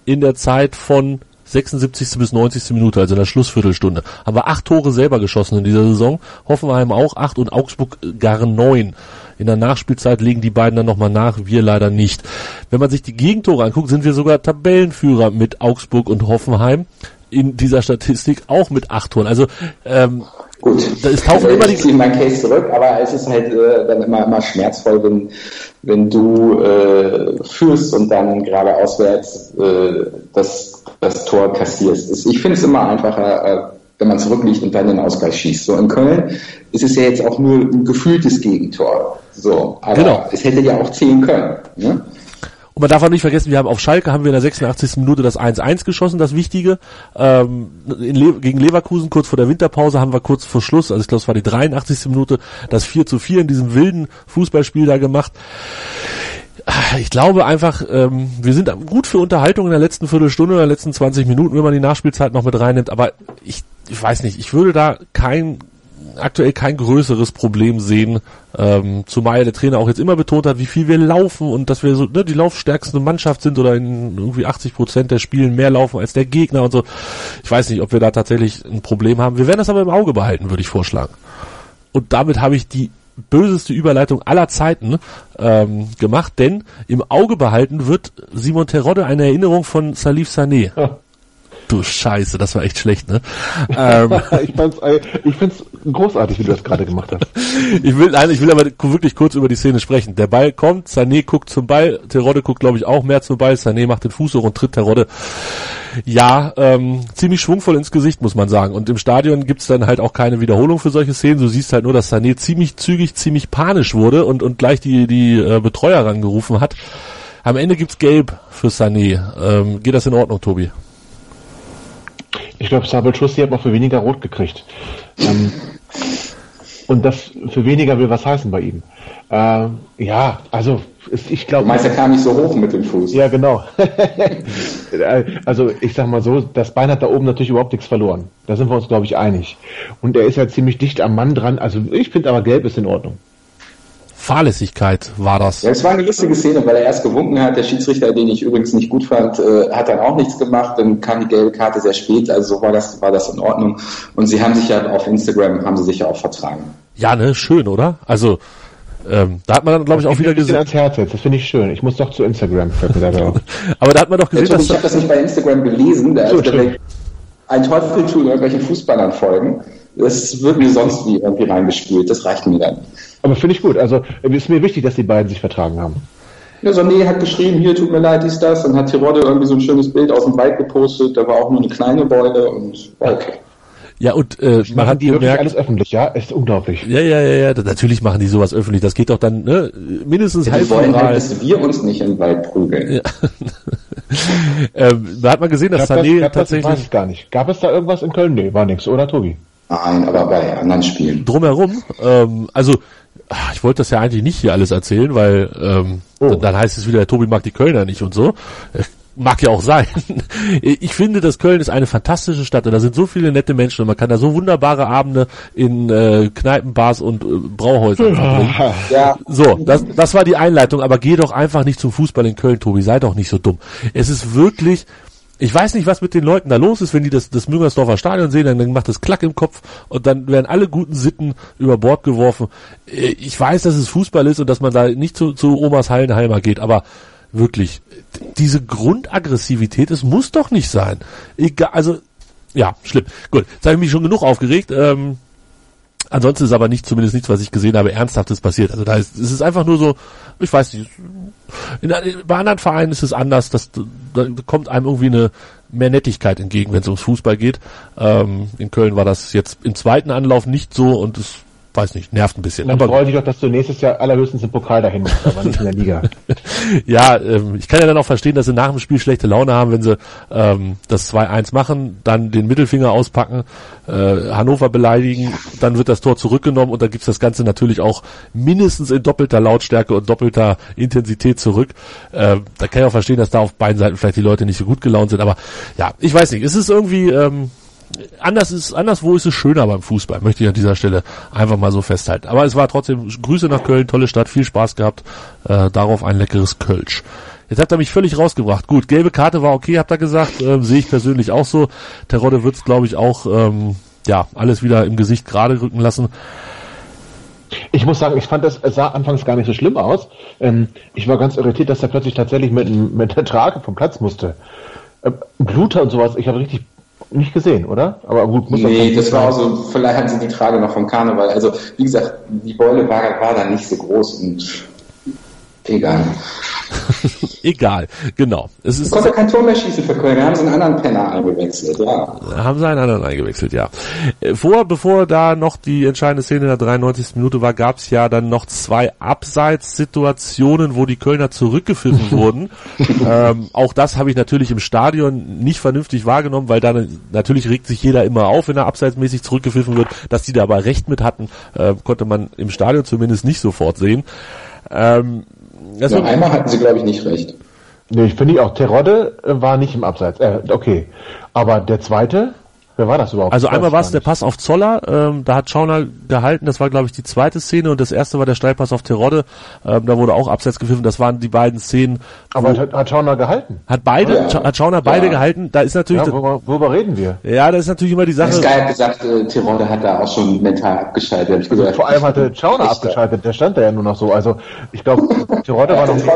in der Zeit von 76. bis 90. Minute, also in der Schlussviertelstunde, haben wir acht Tore selber geschossen in dieser Saison. Hoffenheim auch acht und Augsburg gar neun. In der Nachspielzeit legen die beiden dann nochmal nach, wir leider nicht. Wenn man sich die Gegentore anguckt, sind wir sogar Tabellenführer mit Augsburg und Hoffenheim in dieser Statistik auch mit acht Toren. Also ähm, Gut, da ist tauchen also immer ich ziehe mein Case zurück, aber es ist halt äh, dann immer, immer schmerzvoll, wenn, wenn du äh, führst und dann gerade auswärts äh, das, das Tor kassierst. Ich finde es immer einfacher, äh, wenn man zurückliegt und dann den Ausgleich schießt. So in Köln ist es ja jetzt auch nur ein gefühltes Gegentor. So, aber Genau. es hätte ja auch zählen können. Ne? Und man darf auch nicht vergessen, wir haben auf Schalke haben wir in der 86. Minute das 1-1 geschossen, das Wichtige. Ähm, Le gegen Leverkusen kurz vor der Winterpause haben wir kurz vor Schluss, also ich glaube es war die 83. Minute, das 4 zu 4 in diesem wilden Fußballspiel da gemacht. Ich glaube einfach, ähm, wir sind gut für Unterhaltung in der letzten Viertelstunde, in der letzten 20 Minuten, wenn man die Nachspielzeit noch mit reinnimmt. Aber ich, ich weiß nicht, ich würde da kein aktuell kein größeres Problem sehen, ähm, zumal der Trainer auch jetzt immer betont hat, wie viel wir laufen und dass wir so ne, die laufstärkste Mannschaft sind oder in irgendwie 80 Prozent der Spielen mehr laufen als der Gegner und so. Ich weiß nicht, ob wir da tatsächlich ein Problem haben. Wir werden das aber im Auge behalten, würde ich vorschlagen. Und damit habe ich die böseste Überleitung aller Zeiten ähm, gemacht, denn im Auge behalten wird Simon Terodde eine Erinnerung von Salif Sané. Du Scheiße, das war echt schlecht, ne? ähm, *laughs* ich fand's, äh, ich find's großartig, wie du das gerade gemacht hast. ich will, nein, ich will aber wirklich kurz über die Szene sprechen. Der Ball kommt, Sané guckt zum Ball, Terodde guckt, glaube ich, auch mehr zum Ball, Sané macht den Fuß hoch und tritt Terodde. Ja, ähm, ziemlich schwungvoll ins Gesicht, muss man sagen. Und im Stadion gibt's dann halt auch keine Wiederholung für solche Szenen. Du siehst halt nur, dass Sané ziemlich zügig, ziemlich panisch wurde und, und gleich die, die äh, Betreuer rangerufen hat. Am Ende gibt's Gelb für Sané. Ähm, geht das in Ordnung, Tobi? Ich glaube, Sabel Schussi hat noch für weniger rot gekriegt. Ähm, und das für weniger will was heißen bei ihm. Ähm, ja, also es- ich Du glaube. meinst, er kam nicht so hoch mit dem Fuß. Ja, genau. *laughs* also ich sag mal so, das Bein hat da oben natürlich überhaupt nichts verloren. Da sind wir uns, glaube ich, einig. Und er ist ja ziemlich dicht am Mann dran. Also ich finde aber gelb ist in Ordnung. Fahrlässigkeit war das. Ja, es war eine lustige Szene, weil er erst gewunken hat. Der Schiedsrichter, den ich übrigens nicht gut fand, äh, hat dann auch nichts gemacht. Dann kam die gelbe Karte sehr spät. Also so war das, war das in Ordnung. Und sie haben sich ja auf Instagram, haben sie sich ja auch vertragen. Ja, ne, schön, oder? Also, ähm, da hat man dann, glaube ich, auch wieder ein bisschen gesehen. ans Herz jetzt. Das finde ich schön. Ich muss doch zu Instagram. *laughs* Aber da hat man doch gesehen, Tobi, ich habe dass, das nicht bei Instagram gelesen. Da So, ist ein Teufel tun irgendwelchen Fußballern folgen. Das wird mir sonst wie irgendwie reingespielt. Das reicht mir dann. Aber finde ich gut. Also es ist mir wichtig, dass die beiden sich vertragen haben. Ja, Sané hat geschrieben, hier tut mir leid, dies, das. Dann hat Tirode irgendwie so ein schönes Bild aus dem Wald gepostet. Da war auch nur eine kleine Beule und war okay. ja, und äh, man Machen hat die wirklich gemerkt, alles öffentlich, ja? Ist unglaublich. ja, ja, ja, ja, natürlich machen die sowas öffentlich. Das geht doch dann, ne, mindestens Die halb wollen halt, dass wir uns nicht im Wald prügeln. *laughs* Ähm, da hat man gesehen, dass Gab das, Sané das, ich weiß tatsächlich es gar nicht. Gab es da irgendwas in Köln? Nee, war nix, oder Tobi? Nein, aber bei anderen Spielen. drumherum, ähm, also ich wollte das ja eigentlich nicht hier alles erzählen, weil ähm, Oh. dann, dann heißt es wieder, der Tobi mag die Kölner nicht und so. *laughs* Mag ja auch sein. *laughs* Ich finde, dass Köln ist eine fantastische Stadt und da sind so viele nette Menschen und man kann da so wunderbare Abende in äh, Kneipen, Bars und äh, Brauhäusern verbringen. Ja, So, das, das war die Einleitung, aber geh doch einfach nicht zum Fußball in Köln, Tobi, sei doch nicht so dumm. Es ist wirklich, ich weiß nicht, was mit den Leuten da los ist, wenn die das, das Müngersdorfer Stadion sehen, dann, dann macht das Klack im Kopf und dann werden alle guten Sitten über Bord geworfen. Äh, Ich weiß, dass es Fußball ist und dass man da nicht zu, zu Omas Hallenheimer geht, aber wirklich, diese Grundaggressivität, es muss doch nicht sein. Egal, also, ja, schlimm. Gut, jetzt habe ich mich schon genug aufgeregt. Ähm, Ansonsten ist aber nicht, zumindest nichts, was ich gesehen habe, Ernsthaftes passiert. Also da ist, es ist einfach nur so, ich weiß nicht, in, bei anderen Vereinen ist es anders, dass, da kommt einem irgendwie eine mehr Nettigkeit entgegen, wenn es ums Fußball geht. Ähm, in Köln war das jetzt im zweiten Anlauf nicht so und es weiß nicht, nervt ein bisschen. Dann freue ich doch, dass du nächstes Jahr allerhöchstens im Pokal dahin musst, aber nicht in der Liga. *laughs* ja, ähm, ich kann ja dann auch verstehen, dass sie nach dem Spiel schlechte Laune haben, wenn sie ähm, das 2-1 machen, dann den Mittelfinger auspacken, äh, Hannover beleidigen, dann wird das Tor zurückgenommen und dann gibt's das Ganze natürlich auch mindestens in doppelter Lautstärke und doppelter Intensität zurück. Äh, da kann ich auch verstehen, dass da auf beiden Seiten vielleicht die Leute nicht so gut gelaunt sind, aber ja, ich weiß nicht, es ist irgendwie... Ähm, anders ist, anderswo ist es schöner beim Fußball, möchte ich an dieser Stelle einfach mal so festhalten. Aber es war trotzdem Grüße nach Köln, tolle Stadt, viel Spaß gehabt, äh, darauf ein leckeres Kölsch. Jetzt hat er mich völlig rausgebracht. Gut, gelbe Karte war okay, habt ihr gesagt, ähm, sehe ich persönlich auch so. Terodde wird's, glaube ich, auch ähm, ja alles wieder im Gesicht gerade rücken lassen. Ich muss sagen, ich fand das, sah anfangs gar nicht so schlimm aus. Ähm, ich war ganz irritiert, dass er plötzlich tatsächlich mit, mit der Trage vom Platz musste. Ähm, Bluter und sowas, ich habe richtig nicht gesehen, oder? Aber gut, muss Nee, das war auch so, vielleicht hatten sie die Trage noch vom Karneval. Also, wie gesagt, die Beule war, war da nicht so groß und egal. *laughs* Egal, genau. Es ist, konnte kein Tor mehr schießen für Köln. Wir haben sie einen anderen Penner eingewechselt, ja. Haben sie einen anderen eingewechselt, ja. Äh, vor, bevor da noch die entscheidende Szene in der 93. Minute war, gab es ja dann noch zwei Abseitssituationen, wo die Kölner zurückgepfiffen *laughs* wurden. ähm, auch das habe ich natürlich im Stadion nicht vernünftig wahrgenommen, weil dann natürlich regt sich jeder immer auf, wenn er abseitsmäßig zurückgepfiffen wird. Dass die da aber recht mit hatten, äh, konnte man im Stadion zumindest nicht sofort sehen. Ähm, das ja, einmal hatten sie, glaube ich, nicht recht. Nee, ich finde auch, Terodde äh, war nicht im Abseits. Äh, okay. Aber der zweite, Wer war das überhaupt? Also einmal war es der Pass auf Zoller, ähm, da hat Schauner gehalten, das war glaube ich die zweite Szene und das erste war der Steilpass auf Terodde, ähm, da wurde auch abseits gepfiffen, das waren die beiden Szenen. Aber hat, hat Schauner gehalten? Hat beide, ja. hat Schauner beide ja. gehalten, da ist natürlich... Ja, worüber, worüber, reden wir? Ja, da ist natürlich immer die Sache... Sky hat gesagt, äh, Terodde hat da auch schon mental abgeschaltet, hab ich gesagt. Vor allem hatte Schauner abgeschaltet, der stand da ja nur noch so, also ich glaube, Terodde war noch... Nicht,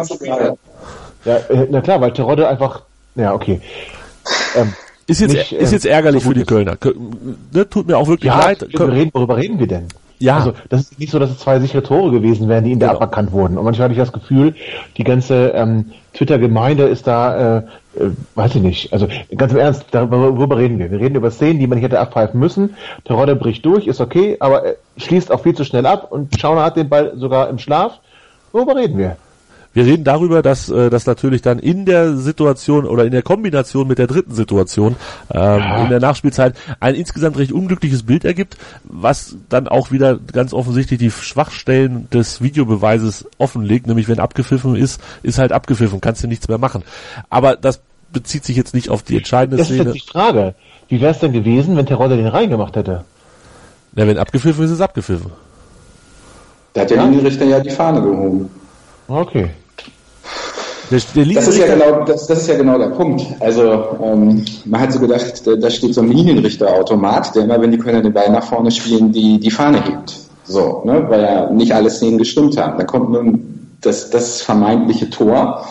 ja, äh, na klar, weil Terodde einfach... Ja, okay. Ähm, ist jetzt, nicht, ist jetzt ärgerlich so für die Kölner. Ne, tut mir auch wirklich ja, leid. Reden, worüber reden wir denn? Ja. Also, das ist nicht so, dass es zwei sichere Tore gewesen wären, die in der genau. aberkannt wurden. Und manchmal hatte ich das Gefühl, die ganze ähm, Twitter-Gemeinde ist da, äh, äh, weiß ich nicht. Also, ganz im Ernst, darüber, worüber reden wir? Wir reden über Szenen, die man nicht hätte abpfeifen müssen. Der Rodder bricht durch, ist okay, aber er schließt auch viel zu schnell ab und Schauner hat den Ball sogar im Schlaf. Worüber reden wir? Wir reden darüber, dass äh, das natürlich dann in der Situation oder in der Kombination mit der dritten Situation ähm, ja. in der Nachspielzeit ein insgesamt recht unglückliches Bild ergibt, was dann auch wieder ganz offensichtlich die Schwachstellen des Videobeweises offenlegt, nämlich wenn abgepfiffen ist, ist halt abgepfiffen, kannst du nichts mehr machen. Aber das bezieht sich jetzt nicht auf die entscheidende das Szene. Das ist jetzt die Frage. Wie wäre es denn gewesen, wenn Terodde den reingemacht hätte? Ja, wenn abgepfiffen ist, ist abgepfiffen. Da hat der ja? Linienrichter ja die Fahne gehoben. Okay. Der das, ist ja genau, das, das, ist ja genau der Punkt. Also ähm, man hat so gedacht, da, da steht so ein Linienrichterautomat, der immer, wenn die Kölner den Ball nach vorne spielen, die, die Fahne hebt. So, ne, weil ja nicht alle Szenen gestimmt haben. Da kommt nun das, das vermeintliche Tor.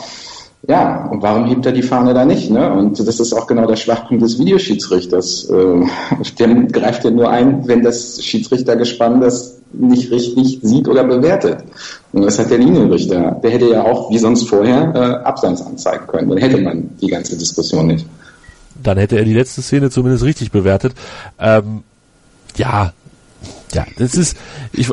Ja, und warum hebt er die Fahne da nicht? Ne? Und das ist auch genau der Schwachpunkt des Videoschiedsrichters. Äh, *laughs* der greift ja nur ein, wenn das Schiedsrichtergespann das nicht richtig sieht oder bewertet. Und das hat der Linienrichter. Der hätte ja auch, wie sonst vorher, äh, Abseits anzeigen können. Dann hätte man die ganze Diskussion nicht. Dann hätte er die letzte Szene zumindest richtig bewertet. Ähm, ja, ja, das ist, ich,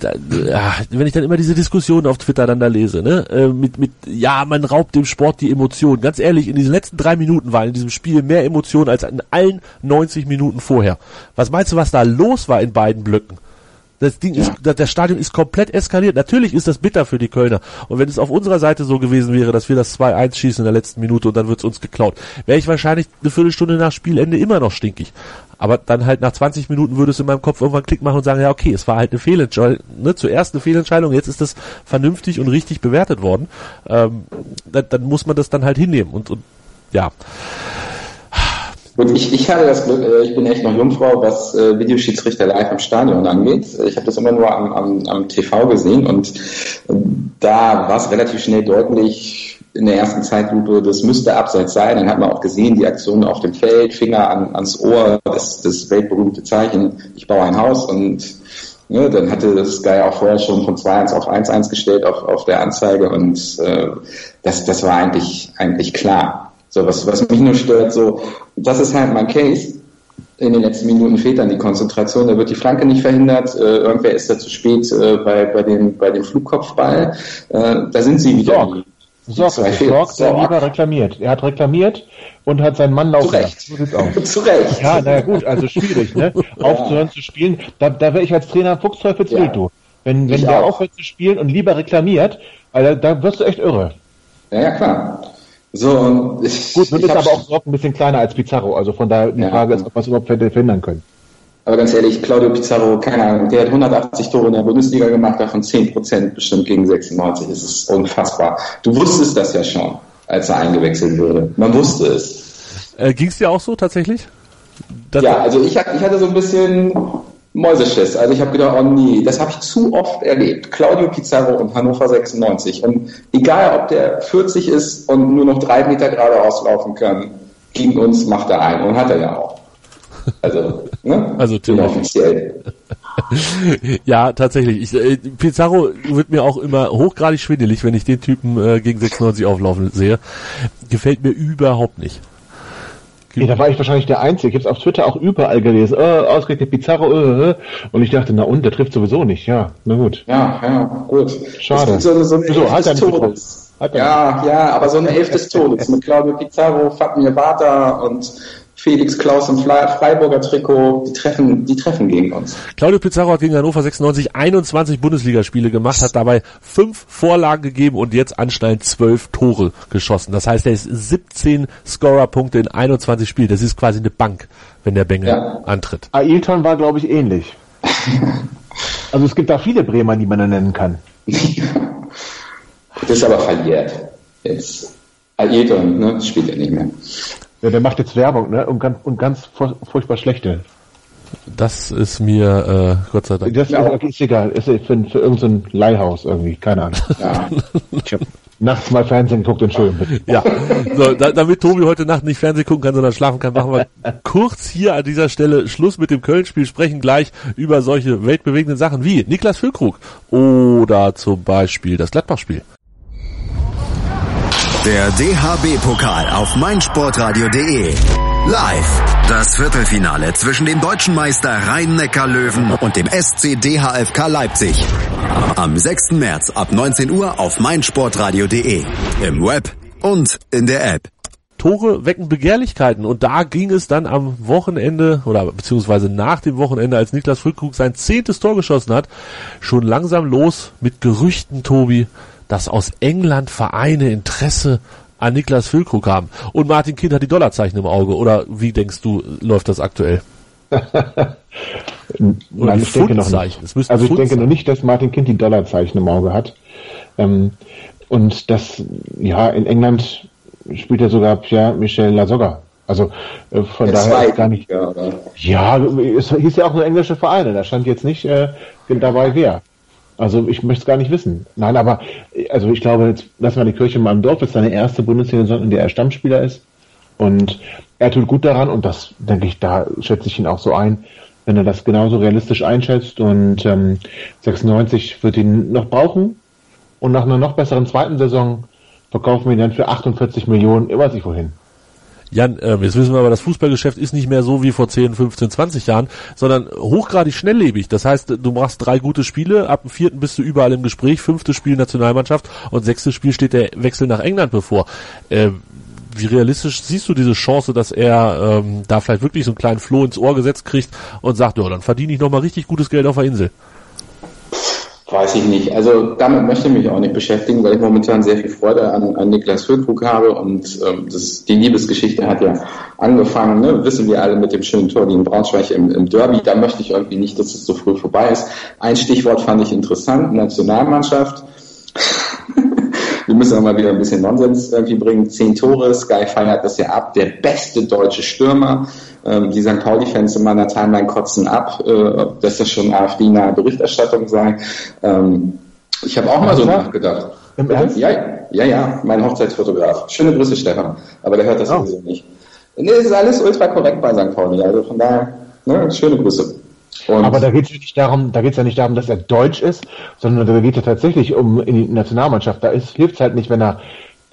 da, ja, wenn ich dann immer diese Diskussionen auf Twitter dann da lese, ne, äh, mit, mit, ja, man raubt dem Sport die Emotionen. Ganz ehrlich, in diesen letzten drei Minuten war in diesem Spiel mehr Emotionen als in allen 90 Minuten vorher. Was meinst du, was da los war in beiden Blöcken? Das Ding ist, das Stadion ist komplett eskaliert. Natürlich ist das bitter für die Kölner. Und wenn es auf unserer Seite so gewesen wäre, dass wir das 2-1 schießen in der letzten Minute und dann wird es uns geklaut, wäre ich wahrscheinlich eine Viertelstunde nach Spielende immer noch stinkig. Aber dann halt nach 20 Minuten würde es in meinem Kopf irgendwann Klick machen und sagen, ja okay, es war halt eine Fehlentscheidung, ne, zuerst eine Fehlentscheidung, jetzt ist das vernünftig und richtig bewertet worden. Ähm, dann, dann muss man das dann halt hinnehmen und, und ja. Gut, ich, ich habe das Glück, äh, ich bin echt noch Jungfrau, was äh, Videoschiedsrichter live im Stadion angeht. Ich habe das immer nur am, am, am TV gesehen und da war es relativ schnell deutlich in der ersten Zeitlupe, das müsste abseits sein. Dann hat man auch gesehen, die Aktion auf dem Feld, Finger an, ans Ohr, das, das weltberühmte Zeichen, ich baue ein Haus und Ne, dann hatte das Sky auch vorher schon von 2-1 auf 1-1 gestellt auf, auf der Anzeige und äh, das, das war eigentlich, eigentlich klar. So, was, was mich nur stört, so, das ist halt mein Case. in den letzten Minuten fehlt dann die Konzentration, da wird die Flanke nicht verhindert, äh, irgendwer ist da zu spät äh, bei, bei, dem, bei dem Flugkopfball. Äh, da sind sie wieder. Sorg. Sorg, Sorg, der lieber reklamiert. Er hat reklamiert und hat seinen Mann laufen lassen. So sieht's aus. *laughs* Zu Recht. Ja, naja gut, also schwierig, ne? *laughs* Aufzuhören zu spielen, da, da wäre ich als Trainer Fuchsteufelswild, Ja. du. Wenn, wenn Ich der auch. aufhört zu spielen und lieber reklamiert, also, da wirst du echt irre. Ja, ja, klar. So, und ich, Gut, nun ich ist aber auch Sorg ein bisschen kleiner als Pizarro, also von daher die Ja. Frage ist, ob wir es überhaupt hätte verhindern können. Aber ganz ehrlich, Claudio Pizarro, keine Ahnung, der hat 180 Tore in der Bundesliga gemacht, davon 10 Prozent bestimmt gegen 96. Das ist unfassbar. Du wusstest das ja schon, als er eingewechselt wurde. Man wusste es. Äh, Ging es dir auch so tatsächlich? Das- Ja, also ich, ich hatte so ein bisschen Mäuseschiss. Also ich habe gedacht, oh nee, das habe ich zu oft erlebt. Claudio Pizarro und Hannover 96. Und egal, ob der 40 ist und nur noch drei Meter geradeaus laufen kann, gegen uns macht er ein. Und hat er ja auch. Also, ne? *laughs* Also theoretisch. Inoffiziell. *laughs* Ja, tatsächlich. Ich, äh, Pizarro wird mir auch immer hochgradig schwindelig, wenn ich den Typen äh, gegen 96 auflaufen sehe. Gefällt mir überhaupt nicht. Nee, da war ich wahrscheinlich der Einzige. Ich habe es auf Twitter auch überall gelesen. Äh, ausgerechnet Pizarro, äh, äh. Und ich dachte, na und, der trifft sowieso nicht. Ja, na gut. Ja, ja, gut. Schade. So, so Hat er des Todes. Er Ja, ja, aber so eine Elf des Todes mit Claudio Pizarro, Fatmir Bata und Felix Klaus im Freiburger Trikot, die treffen, die treffen gegen uns. Claudio Pizarro hat gegen Hannover 96 21 Bundesligaspiele gemacht, hat dabei fünf Vorlagen gegeben und jetzt anscheinend zwölf Tore geschossen. Das heißt, er ist 17 Scorerpunkte in 21 Spielen. Das ist quasi eine Bank, wenn der Bengel Ja. antritt. Ailton war, glaube ich, ähnlich. *laughs* Also es gibt da viele Bremer, die man da nennen kann. Das ist aber verjährt. Jetzt. Ailton, ne, spielt er nicht mehr. Ja, der macht jetzt Werbung, ne? Und ganz, und ganz furch- furchtbar schlechte. Das ist mir äh, Gott sei Dank. Das Ja. ist, ist egal. Ist für, für irgendein so Leihhaus irgendwie. Keine Ahnung. *laughs* Ja. Ich nachts mal Fernsehen geguckt, Entschuldigung bitte. Ja, so, da, damit Tobi heute Nacht nicht Fernsehen gucken kann, sondern schlafen kann, machen wir *laughs* kurz hier an dieser Stelle Schluss mit dem Köln-Spiel, sprechen gleich über solche weltbewegenden Sachen wie Niklas Füllkrug oder zum Beispiel das Gladbach-Spiel. Der DHB-Pokal auf meinsportradio.de. Live. Das Viertelfinale zwischen dem deutschen Meister Rhein-Neckar-Löwen und dem SC DHFK Leipzig. Am 6. März ab 19 Uhr auf meinsportradio.de. Im Web und in der App. Tore wecken Begehrlichkeiten und da ging es dann am Wochenende oder beziehungsweise nach dem Wochenende, als Niklas Füllkrug sein zehntes Tor geschossen hat, schon langsam los mit Gerüchten, Tobi, dass aus England Vereine Interesse an Niklas Füllkrug haben. Und Martin Kind hat die Dollarzeichen im Auge. Oder wie denkst du, läuft das aktuell? *laughs* Nein, ich denke noch Pfundzeichen. nicht. Also ich Pfund denke noch nicht, dass Martin Kind die Dollarzeichen im Auge hat. Ähm, und das, ja, in England spielt er sogar Pierre Michel Lasogga. Also äh, von Der daher ist gar nicht. Zweitliga, oder? Ja, es hieß ja auch nur englische Vereine. Da stand jetzt nicht äh, dabei wer. Also ich möchte es gar nicht wissen. Nein, aber also ich glaube, jetzt lassen wir die Kirche mal im Dorf. Ist seine erste Bundesliga-Saison, in der er Stammspieler ist. Und er tut gut daran und das denke ich, da schätze ich ihn auch so ein, wenn er das genauso realistisch einschätzt. Und ähm, 96 wird ihn noch brauchen. Und nach einer noch besseren zweiten Saison verkaufen wir ihn dann für 48 Millionen, ich weiß nicht wohin. Jan, äh, jetzt wissen wir aber, das Fußballgeschäft ist nicht mehr so wie vor 10, 15, 20 Jahren, sondern hochgradig schnelllebig. Das heißt, du machst drei gute Spiele, ab dem vierten bist du überall im Gespräch, fünftes Spiel Nationalmannschaft und sechstes Spiel steht der Wechsel nach England bevor. Äh, wie realistisch siehst du diese Chance, dass er ähm, da vielleicht wirklich so einen kleinen Floh ins Ohr gesetzt kriegt und sagt, ja, dann verdiene ich nochmal richtig gutes Geld auf der Insel. Weiß ich nicht. Also damit möchte ich mich auch nicht beschäftigen, weil ich momentan sehr viel Freude an, an Niklas Füllkrug habe und ähm, das, die Liebesgeschichte hat ja angefangen, ne? wissen wir alle mit dem schönen Tor gegen Braunschweig im, im Derby. Da möchte ich irgendwie nicht, dass es so früh vorbei ist. Ein Stichwort fand ich interessant, Nationalmannschaft. Wir müssen auch mal wieder ein bisschen Nonsens irgendwie bringen. Zehn Tore, Sky feiert das ja ab. Der beste deutsche Stürmer. Ähm, die St. Pauli-Fans in meiner Timeline kotzen ab, äh, ob das schon AfD-nahe Berichterstattung sei. Ähm, ich habe auch mal so nachgedacht. Im Ernst? Ja, ja, ja, mein Hochzeitsfotograf. Schöne Grüße, Stefan. Aber der hört das Oh. sowieso nicht. Nee, es ist alles ultra korrekt bei St. Pauli. Also von daher, ne, schöne Grüße. Und Aber da geht es nicht darum, da geht es ja nicht darum, dass er deutsch ist, sondern da geht es ja tatsächlich um in die Nationalmannschaft. Da hilft es halt nicht, wenn er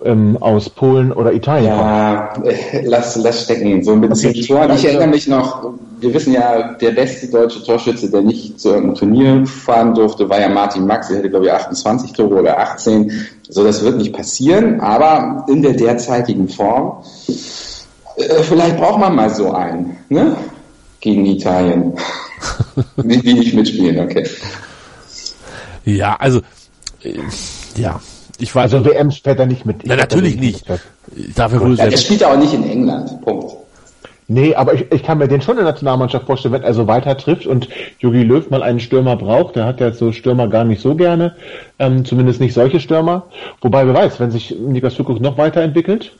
ähm, aus Polen oder Italien ja, kommt. Ja, lass, lass stecken. So ein bisschen okay. Tor. Ich erinnere mich noch, wir wissen ja, der beste deutsche Torschütze, der nicht zu einem Turnier fahren durfte, war ja Martin Max. Er hatte, glaube ich, 28 Tore oder 18. So, das wird nicht passieren, aber in der derzeitigen Form, äh, vielleicht braucht man mal so einen, ne? Gegen Italien. Wie, wie nicht mitspielen, okay. Ja, also, äh, ja, ich weiß. Also WM fährt er nicht mit. Na, natürlich nicht. Dafür wohl ja, er spielt auch nicht in England. Punkt. Nee, aber ich, ich kann mir den schon in der Nationalmannschaft vorstellen, wenn er so weiter trifft und Jogi Löw mal einen Stürmer braucht. Der hat ja so Stürmer gar nicht so gerne. Ähm, zumindest nicht solche Stürmer. Wobei, wer weiß, wenn sich Niklas Füllkrug noch weiterentwickelt,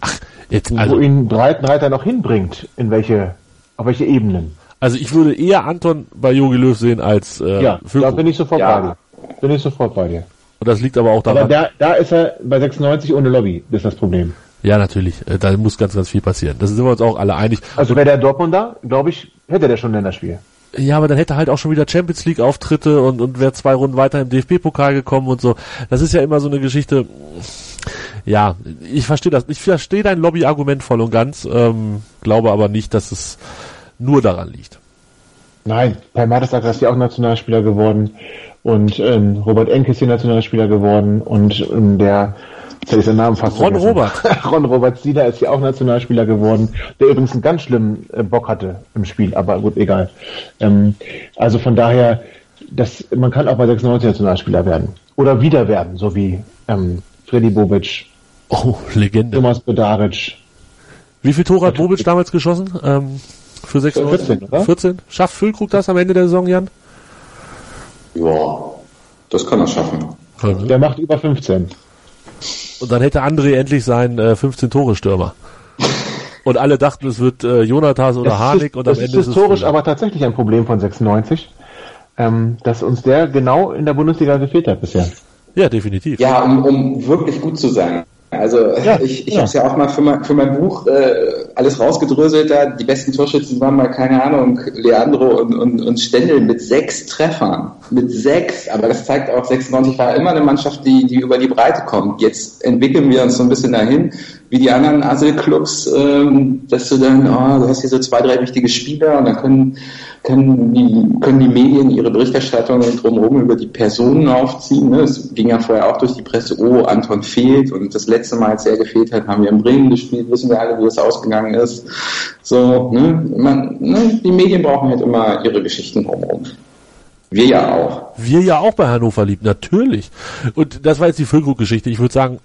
Ach, jetzt, also, wo ihn Breitenreiter noch hinbringt, in welche, auf welche Ebenen. Also ich würde eher Anton bei Jogi Löw sehen als äh, Ja, Füllkrug. da bin ich sofort ja. bei dir. Bin ich sofort bei dir. Und das liegt aber auch daran. Aber da, da ist er bei 96 ohne Lobby, das ist das Problem. Ja, natürlich. Äh, da muss ganz, ganz viel passieren. Das sind wir uns auch alle einig. Also wäre der Dortmund da, glaube ich, hätte der schon Länderspiel. Ja, aber dann hätte halt auch schon wieder Champions League Auftritte und, und wäre zwei Runden weiter im DFB-Pokal gekommen und so. Das ist ja immer so eine Geschichte. Ja, ich verstehe das. Ich verstehe dein Lobby-Argument voll und ganz, ähm, glaube aber nicht, dass es nur daran liegt. Nein, Per Mertesacker ist ja auch Nationalspieler geworden und ähm, Robert Enke ist hier Nationalspieler geworden und ähm, der Jetzt ist der Name fast Ron vergessen. Robert. *laughs* Ron Robert Sieder ist ja auch Nationalspieler geworden, der übrigens einen ganz schlimmen äh, Bock hatte im Spiel, aber gut, egal. Ähm, also von daher, das, man kann auch bei 96 Nationalspieler werden. Oder wieder werden, so wie ähm, Freddy Bobic. Oh, Legende. Thomas Bedaric. Wie viel Tore hat Bobic damals geschossen? Ähm, für 96? 14, oder? 14? Schafft Füllkrug das am Ende der Saison, Jan? Ja, das kann er schaffen. Der macht über 15. Und dann hätte André endlich seinen äh, 15-Tore-Stürmer. Und alle dachten, es wird äh, Jonathas oder Harnik und am Ende ist es. historisch aber tatsächlich ein Problem von 96, ähm, dass uns der genau in der Bundesliga gefehlt hat bisher. Ja, definitiv. Ja, um, um wirklich gut zu sein. Also ja, ich, ich ja. habe es ja auch mal für mein, für mein Buch äh, alles rausgedröselt. Da die besten Torschützen waren mal keine Ahnung Leandro und, und, und Stendel mit sechs Treffern, mit sechs. Aber das zeigt auch 96 war immer eine Mannschaft, die die über die Breite kommt. Jetzt entwickeln wir uns so ein bisschen dahin, wie die anderen Asel-Clubs, ähm, dass du dann, oh, du hast hier so zwei, drei wichtige Spieler und dann können können die, können die Medien ihre Berichterstattung drumherum über die Personen aufziehen. Ne? Es ging ja vorher auch durch die Presse, oh, Anton fehlt und das letzte Mal, als er gefehlt hat, haben wir in Bremen gespielt, wissen wir alle, wie es ausgegangen ist. So, ne? Man, ne? Die Medien brauchen halt immer ihre Geschichten drumherum. Wir ja auch. Wir ja auch bei Hannover lieb, natürlich. Und das war jetzt die Füllkrug-Geschichte. Ich würde sagen,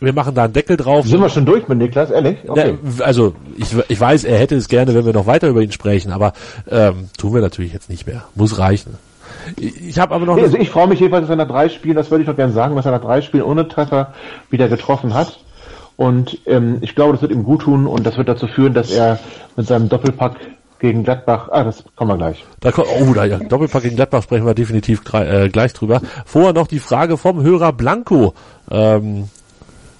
wir machen da einen Deckel drauf. Sind wir schon durch mit Niklas, ehrlich? Okay. Ja, also ich, ich weiß, er hätte es gerne, wenn wir noch weiter über ihn sprechen, aber ähm, tun wir natürlich jetzt nicht mehr. Muss reichen. Ich habe aber noch. Nee, also ich freue mich jedenfalls, dass er nach drei Spielen, das würde ich noch gerne sagen, dass er nach drei Spielen ohne Treffer wieder getroffen hat. Und ähm, ich glaube, das wird ihm gut tun und das wird dazu führen, dass er mit seinem Doppelpack gegen Gladbach, ah, das kommen wir gleich. Da kommt, oh, da ja, Doppelpack gegen Gladbach sprechen wir definitiv äh, gleich drüber. Vorher noch die Frage vom Hörer Blanco. Ähm,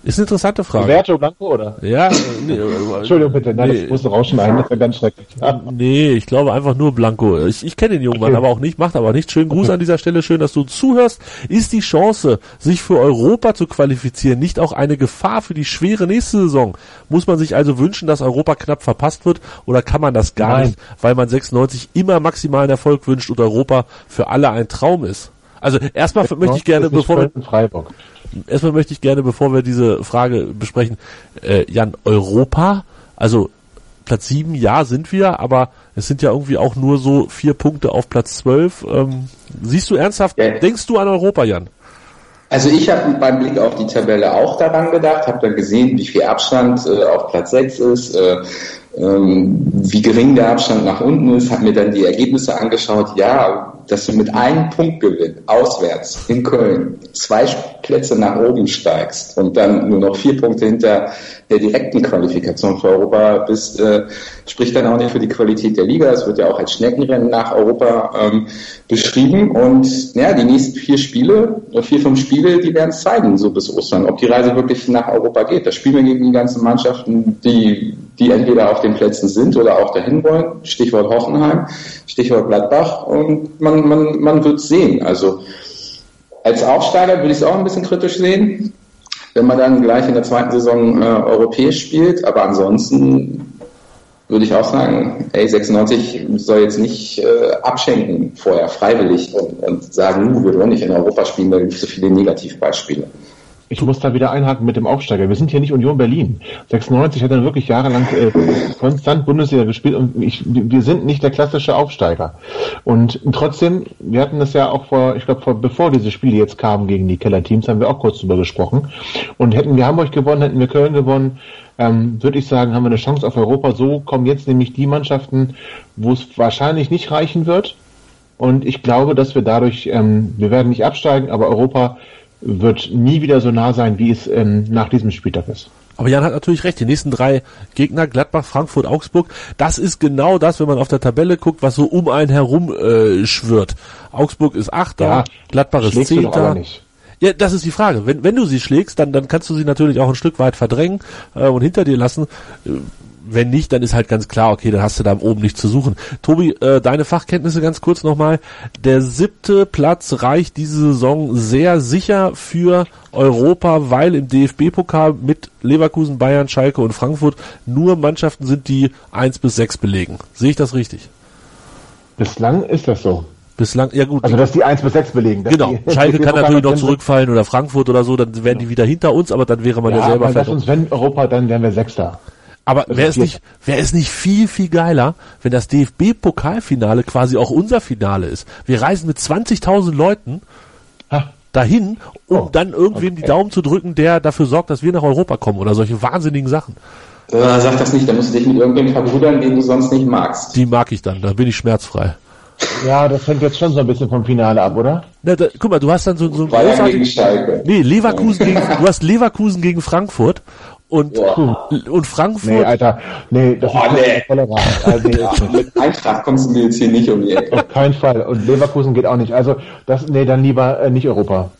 ist eine interessante Frage. Roberto Blanco, oder? Ja. *laughs* Nee, Entschuldigung bitte, nein, nee, das musste rausschneiden, das wäre ganz schrecklich. nee, ich glaube einfach nur Blanco. Ich, ich kenne den jungen Mann aber auch nicht, macht aber nicht. Schönen Gruß okay. an dieser Stelle, schön, dass du zuhörst. Ist die Chance, sich für Europa zu qualifizieren, nicht auch eine Gefahr für die schwere nächste Saison? Muss man sich also wünschen, dass Europa knapp verpasst wird oder kann man das gar nein. nicht, weil man 96 immer maximalen Erfolg wünscht und Europa für alle ein Traum ist? Also erstmal möchte ich gerne, bevor wir, erstmal möchte ich gerne, bevor wir diese Frage besprechen, äh, Jan, Europa, also Platz sieben, ja, sind wir, aber es sind ja irgendwie auch nur so vier Punkte auf Platz zwölf. Ähm, siehst du ernsthaft, ja. denkst du an Europa, Jan? Also ich habe beim Blick auf die Tabelle auch daran gedacht, habe dann gesehen, wie viel Abstand äh, auf Platz 6 ist, äh, wie gering der Abstand nach unten ist, habe mir dann die Ergebnisse angeschaut. Ja, dass du mit einem Punktgewinn auswärts in Köln zwei Plätze nach oben steigst und dann nur noch vier Punkte hinter der direkten Qualifikation für Europa bist, äh, spricht dann auch nicht für die Qualität der Liga. Es wird ja auch als Schneckenrennen nach Europa ähm, beschrieben. Und ja, die nächsten vier Spiele, vier, fünf Spiele, die werden es zeigen, so bis Ostern, ob die Reise wirklich nach Europa geht. Da spielen wir gegen die ganzen Mannschaften, die, die entweder auf den Plätzen sind oder auch dahin wollen. Stichwort Hoffenheim, Stichwort Gladbach. Und man man, man, wird sehen. Also als Aufsteiger würde ich es auch ein bisschen kritisch sehen. wenn man dann gleich in der zweiten Saison äh, europäisch spielt. Aber ansonsten würde ich auch sagen, ey, 96 soll jetzt nicht äh, abschenken vorher, freiwillig und, und sagen, wir wollen nicht in Europa spielen, da gibt es so viele Negativbeispiele. Ich muss da wieder einhaken mit dem Aufsteiger. Wir sind hier nicht Union Berlin. 96 hat dann wirklich jahrelang äh, konstant Bundesliga gespielt und ich, wir sind nicht der klassische Aufsteiger. Und trotzdem, wir hatten das ja auch vor, ich glaube, vor, bevor diese Spiele jetzt kamen gegen die Kellerteams, haben wir auch kurz drüber gesprochen. Und hätten wir Hamburg gewonnen, hätten wir Köln gewonnen, ähm, würde ich sagen, haben wir eine Chance auf Europa. So kommen jetzt nämlich die Mannschaften, wo es wahrscheinlich nicht reichen wird. Und ich glaube, dass wir dadurch, ähm, wir werden nicht absteigen, aber Europa wird nie wieder so nah sein, wie es ähm, nach diesem Spieltag ist. Aber Jan hat natürlich recht. Die nächsten drei Gegner, Gladbach, Frankfurt, Augsburg, das ist genau das, wenn man auf der Tabelle guckt, was so um einen herum äh, schwirrt. Augsburg ist Achter, ja, Gladbach ist Zehnter. Ja, das ist die Frage. Wenn, wenn du sie schlägst, dann, dann kannst du sie natürlich auch ein Stück weit verdrängen äh, und hinter dir lassen. Wenn nicht, dann ist halt ganz klar, okay, dann hast du da oben nichts zu suchen. Tobi, äh, deine Fachkenntnisse ganz kurz nochmal. Der siebte Platz reicht diese Saison sehr sicher für Europa, weil im DFB-Pokal mit Leverkusen, Bayern, Schalke und Frankfurt nur Mannschaften sind, die eins bis sechs belegen. Sehe ich das richtig? Bislang ist das so. Bislang, ja gut. Also, dass die 1 bis 6 belegen. Genau. Schalke kann *laughs* natürlich noch zurückfallen oder Frankfurt oder so, dann wären die wieder hinter uns, aber dann wäre man ja, ja selber uns, wenn Europa, dann wären wir Sechster. Aber wäre es nicht, wäre es nicht viel, viel geiler, wenn das DFB-Pokalfinale quasi auch unser Finale ist? Wir reisen mit 20.000 Leuten ha. dahin, um oh. dann irgendwem okay. die Daumen zu drücken, der dafür sorgt, dass wir nach Europa kommen oder solche wahnsinnigen Sachen. Äh, sag das nicht, da musst du dich mit irgendwem verbrüdern, den du sonst nicht magst. Die mag ich dann, da bin ich schmerzfrei. Ja, das hängt jetzt schon so ein bisschen vom Finale ab, oder? Na, da, guck mal, du hast dann so, so ein großartiges... Nee, Leverkusen gegen, du hast Leverkusen gegen Frankfurt und, Boah. und Frankfurt. Nee, Alter, nee, das Boah, ist nee. *laughs* Also, nee, ja, mit Eintracht kommst du mir jetzt hier nicht um die Ecke. Auf keinen Fall. Und Leverkusen geht auch nicht. Also, das, nee, dann lieber äh, nicht Europa.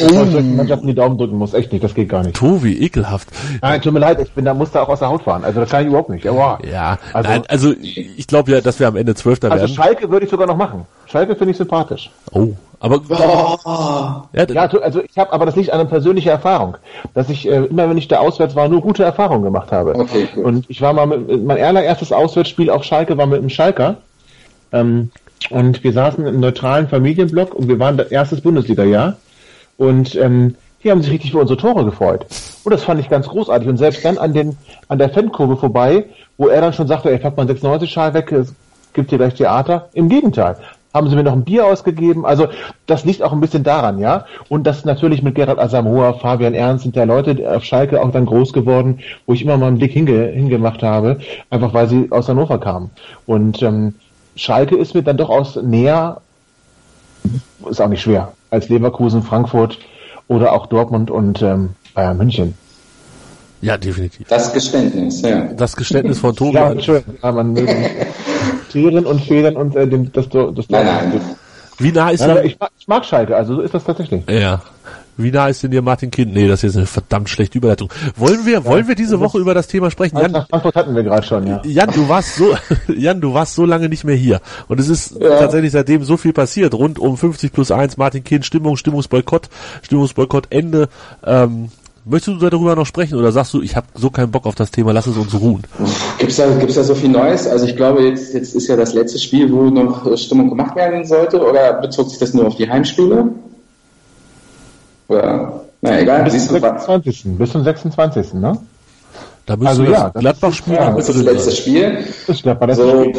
Oh. Mannschaften die Daumen drücken muss, echt nicht, das geht gar nicht. Tobi, ekelhaft. Nein, tut mir leid, ich bin da musste auch aus der Haut fahren. Also das kann ich überhaupt nicht. Ja, ja also, nein, also ich glaube ja, dass wir am Ende Zwölfter also werden. Also Schalke würde ich sogar noch machen. Schalke finde ich sympathisch. Oh, aber oh. ja, ja, also ich habe aber das nicht an eine persönliche Erfahrung, dass ich äh, immer wenn ich da auswärts war, nur gute Erfahrungen gemacht habe. Okay, gut. Und ich war mal mit, mein allererstes Auswärtsspiel auf Schalke war mit einem Schalker. Ähm, und wir saßen im neutralen Familienblock und wir waren das erstes Bundesliga-Jahr. Und ähm, die haben sich richtig für unsere Tore gefreut. Und das fand ich ganz großartig. Und selbst dann an den an der Fankurve vorbei, wo er dann schon sagte, ey, pack mal 96-Schal weg, es gibt hier gleich Theater. Im Gegenteil. Haben sie mir noch ein Bier ausgegeben. Also das liegt auch ein bisschen daran, ja. Und das natürlich mit Gerald Asamoah, Fabian Ernst sind ja Leute auf Schalke auch dann groß geworden, wo ich immer mal einen Blick hinge hingemacht habe, einfach weil sie aus Hannover kamen. Und ähm, Schalke ist mir dann doch aus näher, ist auch nicht schwer als Leverkusen, Frankfurt oder auch Dortmund und ähm, Bayern München. Ja, definitiv. Das Geständnis, ja. Das Geständnis von Tobi. ja, schön. Ja, man *laughs* mögen Tieren und Federn und äh, dem, das, das nein, nein. Wie nah ist ja, ich, mag, ich mag Schalke, also so ist das tatsächlich. Ja. Wie nah ist denn dir Martin Kind? Nee, das ist jetzt eine verdammt schlechte Überleitung. Wollen wir, ja, wollen wir diese Woche über das Thema sprechen? Jan, Frankfurt hatten wir gerade schon, ja. Jan, du warst so, *laughs* Jan, du warst so lange nicht mehr hier. Und es ist ja. tatsächlich seitdem so viel passiert. Rund um 50 plus 1, Martin Kind, Stimmung, Stimmungsboykott, Stimmungsboykott, Ende. Ähm, Möchtest du darüber noch sprechen oder sagst du, ich habe so keinen Bock auf das Thema, lass es uns ruhen? Gibt's da, gibt's da so viel Neues? Also ich glaube, jetzt, jetzt ist ja das letzte Spiel, wo noch Stimmung gemacht werden sollte, oder bezog sich das nur auf die Heimspiele? Oder? Na egal, bis zum 26. Bis zum 26. Ne? Da also ja, Gladbach-Spiel. Ja, das ist das letzte Spiel. Das Gladbach so,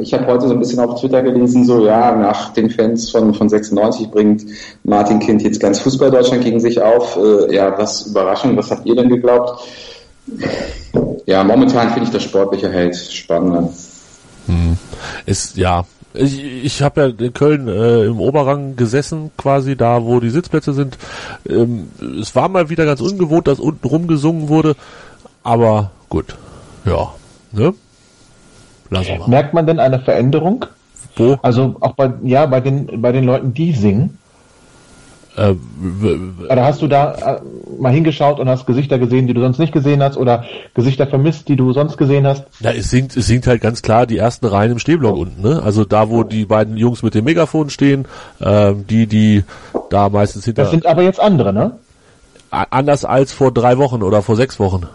ich habe heute so ein bisschen auf Twitter gelesen, so ja, nach den Fans von, von 96 bringt Martin Kind jetzt ganz Fußball Deutschland gegen sich auf. Äh, ja, was Überraschung, was habt ihr denn geglaubt? Ja, momentan finde ich das Sportliche halt spannender. Hm. Ist, ja, ich, ich habe ja in Köln äh, im Oberrang gesessen, quasi da, wo die Sitzplätze sind. Ähm, es war mal wieder ganz ungewohnt, dass unten rumgesungen wurde, aber gut, ja, ne? Lassen wir. Merkt man denn eine Veränderung? Wo? Also auch bei ja bei den bei den Leuten, die singen. Äh, oder hast du da äh, mal hingeschaut und hast Gesichter gesehen, die du sonst nicht gesehen hast, oder Gesichter vermisst, die du sonst gesehen hast? Ja, es singt, es singt halt ganz klar die ersten Reihen im Stehblock unten, ne? Also da, wo die beiden Jungs mit dem Megafon stehen, äh, die, die da meistens hinter. Das sind aber jetzt andere, ne? Anders als vor drei Wochen oder vor sechs Wochen.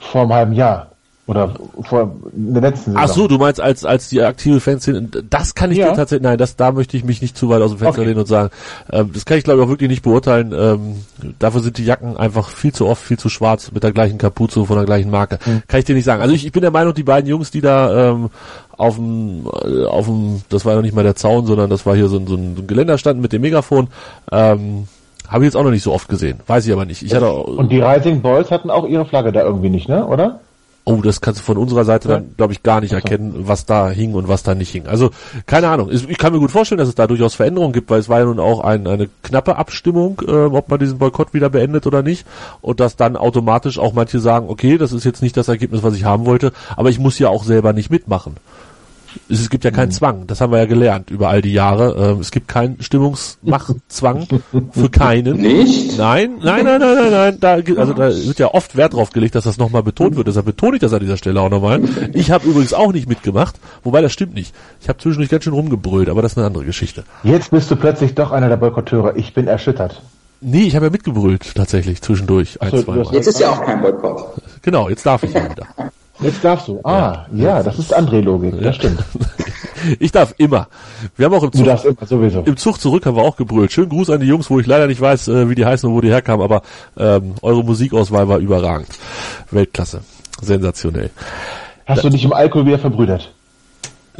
Vor einem halben Jahr. Oder vor in der letzten Saison. Ach so, du meinst als als die aktive Fanszene. Das kann ich Ja. dir tatsächlich. Nein, das da möchte ich mich nicht zu weit aus dem Fenster Okay. lehnen und sagen. Ähm, das kann ich glaube ich auch wirklich nicht beurteilen. Ähm, dafür sind die Jacken einfach viel zu oft viel zu schwarz mit der gleichen Kapuze von der gleichen Marke. Hm. Kann ich dir nicht sagen. Also ich, ich bin der Meinung, die beiden Jungs, die da ähm, auf dem äh, auf dem, das war ja noch nicht mal der Zaun, sondern das war hier so ein, so ein, so ein Geländer standen mit dem Megafon. Ähm, habe ich jetzt auch noch nicht so oft gesehen. Weiß ich aber nicht. Ich hatte auch, Und die Rising Boys hatten auch ihre Flagge da irgendwie nicht, ne? Oder? Oh, das kannst du von unserer Seite dann, glaube ich, gar nicht erkennen, was da hing und was da nicht hing. Also, keine Ahnung. Ich ich kann mir gut vorstellen, dass es da durchaus Veränderungen gibt, weil es war ja nun auch ein, eine knappe Abstimmung, äh, ob man diesen Boykott wieder beendet oder nicht. Und dass dann automatisch auch manche sagen, okay, das ist jetzt nicht das Ergebnis, was ich haben wollte, aber ich muss ja auch selber nicht mitmachen. Es, es gibt ja Mhm. keinen Zwang, das haben wir ja gelernt über all die Jahre. Ähm, es gibt keinen Stimmungsmachzwang für keinen. *laughs* Nicht? Nein, nein, nein, nein, nein, nein. Da, also da wird ja oft Wert drauf gelegt, dass das nochmal betont wird. Deshalb betone ich das an dieser Stelle auch nochmal. Ich habe übrigens auch nicht mitgemacht, wobei das stimmt nicht. Ich habe zwischendurch ganz schön rumgebrüllt, aber das ist eine andere Geschichte. Jetzt bist du plötzlich doch einer der Boykotteure. Ich bin erschüttert. Nee, ich habe ja mitgebrüllt tatsächlich zwischendurch ein, zwei Mal. Jetzt ist ja auch kein Boykott. Genau, jetzt darf ich ja wieder. *laughs* Jetzt darfst du. Ah, ja, das ist André-Logik. Das stimmt. *laughs* Ich darf immer. Wir haben auch im Du Zug, darfst immer sowieso. im Zug zurück haben wir auch gebrüllt. Schönen Gruß an die Jungs, wo ich leider nicht weiß, äh, wie die heißen und wo die herkamen, aber ähm, eure Musikauswahl war überragend. Weltklasse. Sensationell. Hast du dich im Alkohol wieder verbrüdert?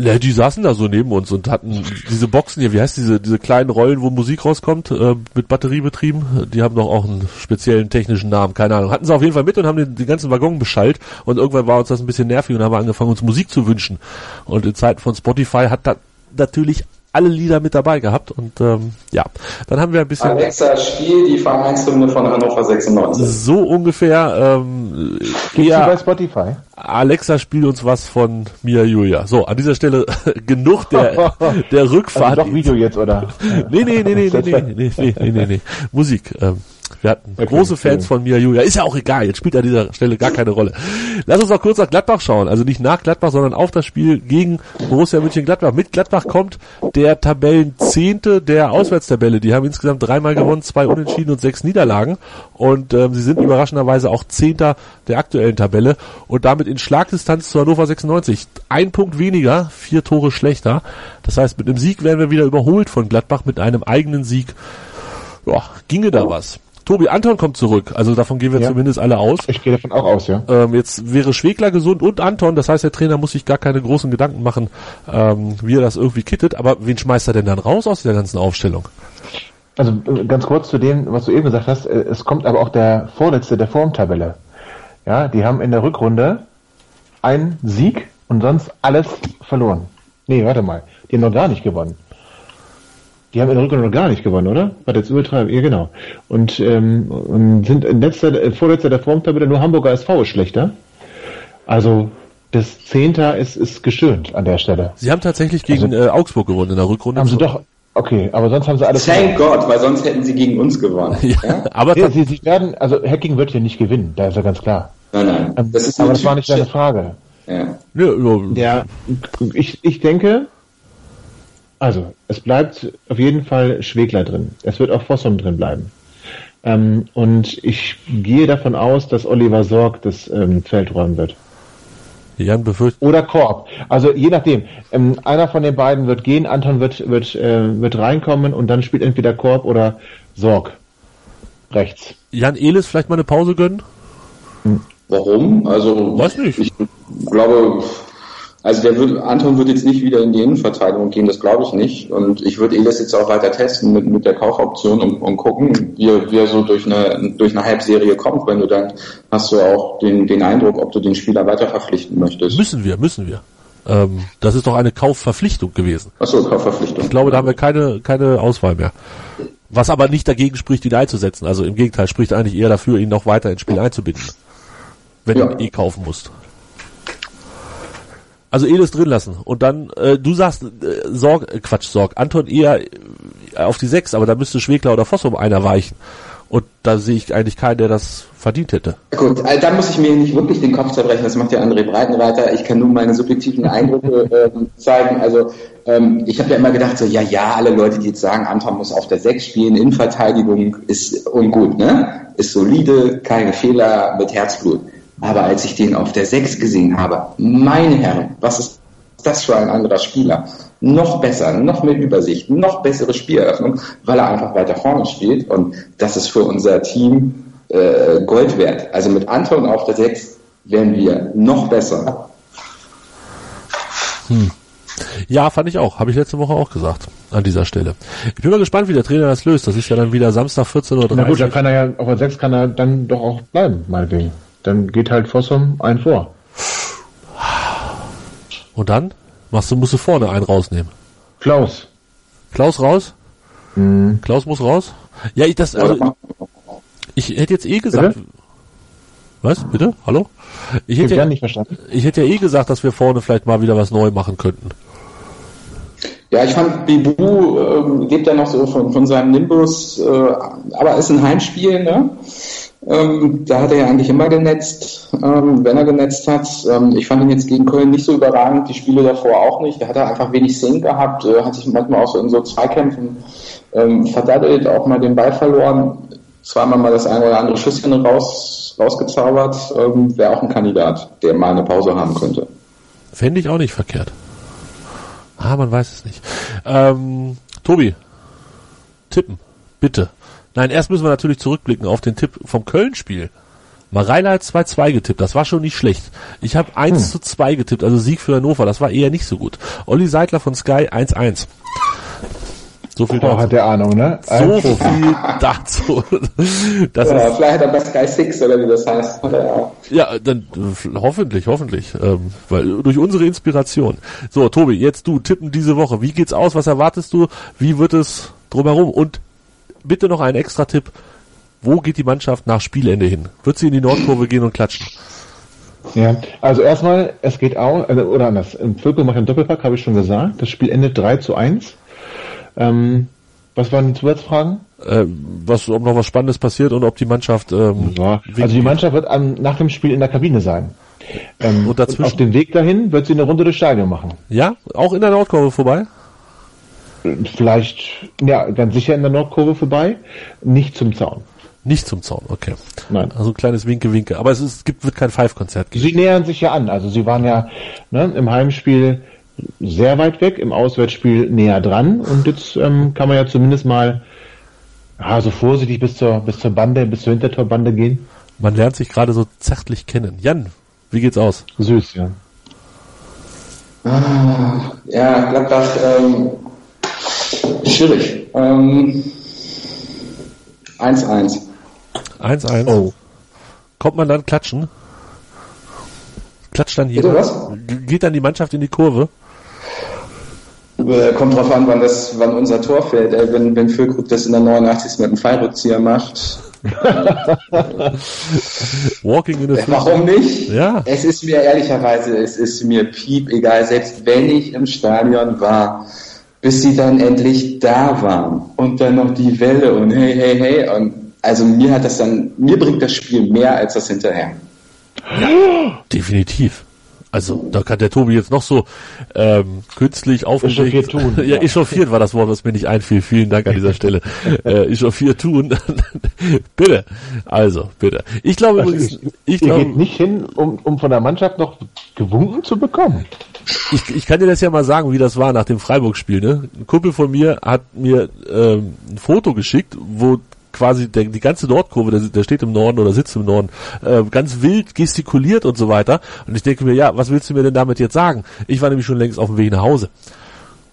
Ja, die saßen da so neben uns und hatten diese Boxen hier, wie heißt diese, diese kleinen Rollen, wo Musik rauskommt, äh, mit Batterie betrieben. Die haben doch auch einen speziellen technischen Namen, keine Ahnung. Hatten sie auf jeden Fall mit und haben den, den ganzen Waggon beschallt und irgendwann war uns das ein bisschen nervig und haben angefangen, uns Musik zu wünschen. Und in Zeiten von Spotify hat da natürlich alle Lieder mit dabei gehabt und ähm, ja, dann haben wir ein bisschen Alexa, spiel die Vereinshymne von Hannover 96. so ungefähr ähm, Gibt's bei Spotify? Alexa spiel uns was von Mia Julia. So, an dieser Stelle *laughs* genug der *laughs* der Also Rückfahrt. doch Video jetzt, oder? *laughs* Nee, nee, nee, nee, nee, nee, nee, nee, nee, nee, nee. Musik. Ähm, wir hatten Okay, große Fans schön. von Mia Julia. Ist ja auch egal, jetzt spielt an dieser Stelle gar keine Rolle. Lass uns noch kurz nach Gladbach schauen. Also nicht nach Gladbach, sondern auf das Spiel gegen Borussia Mönchengladbach. Mit Gladbach kommt der Tabellenzehnte der Auswärtstabelle. Die haben insgesamt dreimal gewonnen, zwei Unentschieden und sechs Niederlagen. Und ähm, sie sind überraschenderweise auch Zehnter der aktuellen Tabelle und damit in Schlagdistanz zu Hannover 96. Ein Punkt weniger, vier Tore schlechter. Das heißt, mit einem Sieg werden wir wieder überholt von Gladbach mit einem eigenen Sieg. Ja, ginge da was. Tobi Anton kommt zurück, also davon gehen wir Ja. zumindest alle aus. Ich gehe davon auch aus, ja. Ähm, jetzt wäre Schwegler gesund und Anton, das heißt, der Trainer muss sich gar keine großen Gedanken machen, ähm, wie er das irgendwie kittet. Aber wen schmeißt er denn dann raus aus der ganzen Aufstellung? Also äh, ganz kurz zu dem, was du eben gesagt hast. äh, Es kommt aber auch der Vorletzte der Formtabelle. Ja, die haben in der Rückrunde einen Sieg und sonst alles verloren. Nee, warte mal. Die haben noch gar nicht gewonnen. Die haben in der Rückrunde noch gar nicht gewonnen, oder? Warte, jetzt übertreiben. Ja, genau. Und, ähm, und sind in letzter, äh, vorletzter der Formtabelle, nur Hamburger SV ist schlechter. Also, das Zehnter ist, ist geschönt an der Stelle. Sie haben tatsächlich gegen äh, Augsburg gewonnen in der Rückrunde. Haben sie doch, okay, aber sonst haben sie alles Thank God, weil sonst hätten sie gegen uns gewonnen. *laughs* Ja, aber Ja, sie, sie werden, also Hacking wird hier nicht gewinnen, da ist ja ganz klar. Nein, nein. Ähm, Das ist aber das war nicht deine Frage. Ja. ja, ja, ich, ich denke, also es bleibt auf jeden Fall Schwegler drin. Es wird auch Fossum drin bleiben. Ähm, und ich gehe davon aus, dass Oliver Sorg das ähm, Feld räumen wird. Jan befürchtet. Oder Korb. Also je nachdem. Ähm, einer von den beiden wird gehen, Anton wird, wird, äh, wird reinkommen und dann spielt entweder Korb oder Sorg. Rechts. Jan Elis vielleicht mal eine Pause gönnen? Warum? Also, Weiß nicht. ich glaube, also der wird, Anton wird jetzt nicht wieder in die Innenverteidigung gehen, das glaube ich nicht. Und ich würde Elis jetzt auch weiter testen mit, mit der Kaufoption und, und gucken, wie er, wie er so durch eine, durch eine Halbserie kommt. Wenn du dann hast du auch den, den Eindruck, ob du den Spieler weiter verpflichten möchtest. Müssen wir, müssen wir. Ähm, das ist doch eine Kaufverpflichtung gewesen. Achso, Kaufverpflichtung. Ich glaube, da haben wir keine, keine Auswahl mehr. Was aber nicht dagegen spricht, ihn einzusetzen. Also im Gegenteil, spricht eigentlich eher dafür, ihn noch weiter ins Spiel einzubinden. Wenn Ja. du ihn eh kaufen musst. Also Elis drin lassen. Und dann, äh, du sagst, äh, Sorg, äh, Quatsch, Sorg, Anton eher äh, auf die sechs, aber da müsste Schwegler oder Fossum einer weichen. Und da sehe ich eigentlich keinen, der das verdient hätte. Gut, also da muss ich mir nicht wirklich den Kopf zerbrechen, das macht ja André Breitenreiter. Ich kann nur meine subjektiven Eindrücke *laughs* ähm, zeigen. Also ähm, ich habe ja immer gedacht, so ja, ja, alle Leute, die jetzt sagen, Anton muss auf der 6 spielen, Innenverteidigung ist ungut, ne? Ist solide, keine Fehler, mit Herzblut. Aber als ich den auf der 6 gesehen habe, meine Herren, was ist das für ein anderer Spieler? Noch besser, noch mehr Übersicht, noch bessere Spieleröffnung, weil er einfach weiter vorne spielt. Und das ist für unser Team äh, Gold wert. Also mit Anton auf der 6 werden wir noch besser. Hm. Ja, fand ich auch. Habe ich letzte Woche auch gesagt an dieser Stelle. Ich bin mal gespannt, wie der Trainer das löst. Das ist ja dann wieder Samstag 14.30 Uhr. Na gut, dann kann er ja auf der 6 kann er dann doch auch bleiben, meinetwegen. Dann geht halt Fossum ein vor. Und dann machst du, musst du vorne einen rausnehmen. Klaus. Klaus raus? Mhm. Klaus muss raus? Ja, ich das, also, ich hätte jetzt eh gesagt. Bitte? Was? Bitte? Hallo? Ich hätte, ja, nicht verstanden. ich hätte ja eh gesagt, dass wir vorne vielleicht mal wieder was neu machen könnten. Ja, ich fand, Bibu ähm, lebt ja noch so von, von seinem Nimbus, äh, aber ist ein Heimspiel, ne? Ähm, da hat er ja eigentlich immer genetzt, ähm, wenn er genetzt hat. Ähm, ich fand ihn jetzt gegen Köln nicht so überragend, die Spiele davor auch nicht. Da hat er einfach wenig Sinn gehabt, äh, hat sich manchmal auch so in so Zweikämpfen ähm, verdattelt, auch mal den Ball verloren. Zweimal mal das eine oder andere Schüsschen raus, rausgezaubert. Ähm, Wäre auch ein Kandidat, der mal eine Pause haben könnte. Fände ich auch nicht verkehrt. Ah, man weiß es nicht. Ähm, Tobi, tippen, bitte. Nein, erst müssen wir natürlich zurückblicken auf den Tipp vom Köln-Spiel. Mareila hat 2-2 getippt, das war schon nicht schlecht. Ich habe 1 zu 2 getippt, also Sieg für Hannover, das war eher nicht so gut. Olli Seidler von Sky 1-1. So viel Boah, hat der Ahnung, ne? So viel dazu. *laughs* Das Ja, ist, vielleicht hat er bei Sky Six oder wie das heißt. Er ja auch. ja, dann äh, hoffentlich, hoffentlich, ähm, weil durch unsere Inspiration. So, Tobi, jetzt du tippen diese Woche. Wie geht's aus? Was erwartest du? Wie wird es drumherum? Und bitte noch ein extra Tipp. Wo geht die Mannschaft nach Spielende hin? Wird sie in die Nordkurve gehen und klatschen? Ja, also erstmal, es geht auch, also, oder anders, im Völkel macht einen Doppelpack, habe ich schon gesagt. Das Spiel endet 3 zu 1. Ähm, was waren die Zusatzfragen? Äh, was, ob noch was Spannendes passiert und ob die Mannschaft ähm, Ja, also die Mannschaft wird am, nach dem Spiel in der Kabine sein. Ähm, Und dazwischen? auf dem Weg dahin wird sie eine Runde durchs Stadion machen. ja, auch in der Nordkurve vorbei? Vielleicht, ja, ganz sicher in der Nordkurve vorbei, nicht zum Zaun. Nicht zum Zaun, okay. Nein. Also ein kleines Winke-Winke. Aber es, ist, es gibt, wird kein Five-Konzert geben. Sie nähern sich ja an. Also sie waren ja ne, im Heimspiel sehr weit weg, im Auswärtsspiel näher dran. Und jetzt ähm, kann man ja zumindest mal ja, so vorsichtig bis zur, bis zur Bande, bis zur Hintertorbande gehen. Man lernt sich gerade so zärtlich kennen. Jan, wie geht's aus? Süß, ja. Ja, Gladbach, ähm, schwierig. Ähm, 1-1. 1-1. Oh. Kommt man dann klatschen? Klatscht dann jeder? was? Geht dann die Mannschaft in die Kurve? Äh, Kommt drauf an, wann, das, wann unser Tor fällt. Wenn, wenn Füllkrug das in der 89. mit einem Fallrückzieher macht, *laughs* Walking in the warum nicht? Ja. Es ist mir ehrlicherweise, es ist mir piep egal, selbst wenn ich im Stadion war, bis sie dann endlich da waren und dann noch die Welle und hey, hey, hey und also mir hat das dann, mir bringt das Spiel mehr als das hinterher. Definitiv. Also, da kann der Tobi jetzt noch so ähm, künstlich aufgeregt... Echauffiert tun. *laughs* ja, echauffiert war das Wort, was mir nicht einfiel. Vielen Dank an dieser Stelle. *laughs* äh, echauffiert tun. *laughs* bitte. Also, bitte. Ich glaube Also übrigens... ich, Ich ihr glaube, geht nicht hin, um, um von der Mannschaft noch gewunken zu bekommen. ich, ich kann dir das ja mal sagen, wie das war nach dem Freiburg-Spiel. Ne? Ein Kumpel von mir hat mir ähm, ein Foto geschickt, wo quasi der, die ganze Nordkurve, der, der steht im Norden oder sitzt im Norden, äh, ganz wild gestikuliert und so weiter. Und ich denke mir, ja, was willst du mir denn damit jetzt sagen? Ich war nämlich schon längst auf dem Weg nach Hause.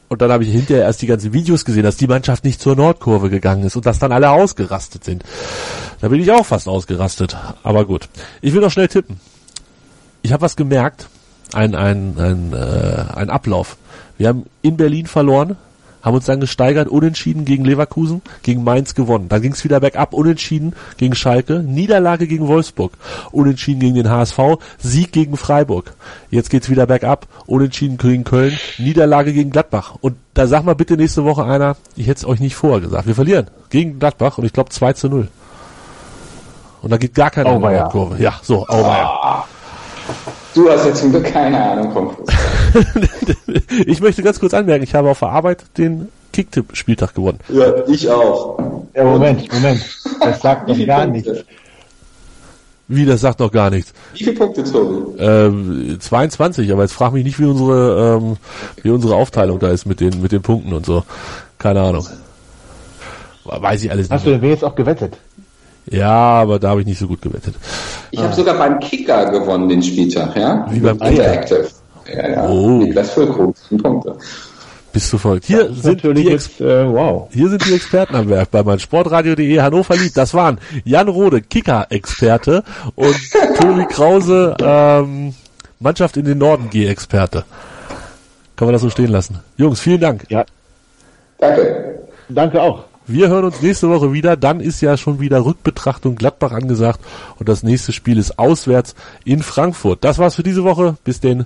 Und dann habe ich hinterher erst die ganzen Videos gesehen, dass die Mannschaft nicht zur Nordkurve gegangen ist und dass dann alle ausgerastet sind. Da bin ich auch fast ausgerastet. Aber gut. Ich will noch schnell tippen. Ich habe was gemerkt. Ein, ein, ein, äh, ein Ablauf. Wir haben in Berlin verloren, haben uns dann gesteigert, unentschieden gegen Leverkusen, gegen Mainz gewonnen. Dann ging es wieder bergab, unentschieden gegen Schalke, Niederlage gegen Wolfsburg, unentschieden gegen den HSV, Sieg gegen Freiburg. Jetzt geht's wieder bergab, unentschieden gegen Köln, Niederlage gegen Gladbach. Und da sag mal bitte nächste Woche einer, ich hätte es euch nicht vorher gesagt. Wir verlieren gegen Gladbach und ich glaube 2 zu 0. und da geht gar keine Oh, ja. Kurve. Ja, so, auweia. Du hast ja zum Glück keine Ahnung vom Fußball. *laughs* ich möchte ganz kurz anmerken, ich habe auf der Arbeit den Kicktipp-Spieltag gewonnen. Ja, ich auch. Ja, Moment, Moment. Das sagt viele gar Punkte? nichts. Wie, das sagt noch gar nichts. Wie viele Punkte, Tobi? Ähm, 22, aber jetzt frag mich nicht, wie unsere, ähm, wie unsere Aufteilung da ist mit den, mit den Punkten und so. Keine Ahnung. Weiß ich alles Hast du nicht. denn jetzt auch gewettet? Ja, aber da habe ich nicht so gut gewettet. Ich habe sogar beim Kicker gewonnen den Spieltag, ja? Wie beim Kicker? Interactive. Ja, ja. Oh. Niklas Füllkrug, 10 Punkte. Bist du verrückt. Hier Das ist sind die jetzt, äh, wow. Hier sind die Experten am Werk bei meinsportradio.de Hannover liebt. Das waren Jan Rode, Kicker-Experte und *laughs* Tobi Krause, ähm, Mannschaft in den Norden G-Experte. Kann man das so stehen lassen. Jungs, vielen Dank. Ja, Danke. danke auch. Wir hören uns nächste Woche wieder. Dann ist ja schon wieder Rückbetrachtung Gladbach angesagt und das nächste Spiel ist auswärts in Frankfurt. Das war's für diese Woche. Bis denn.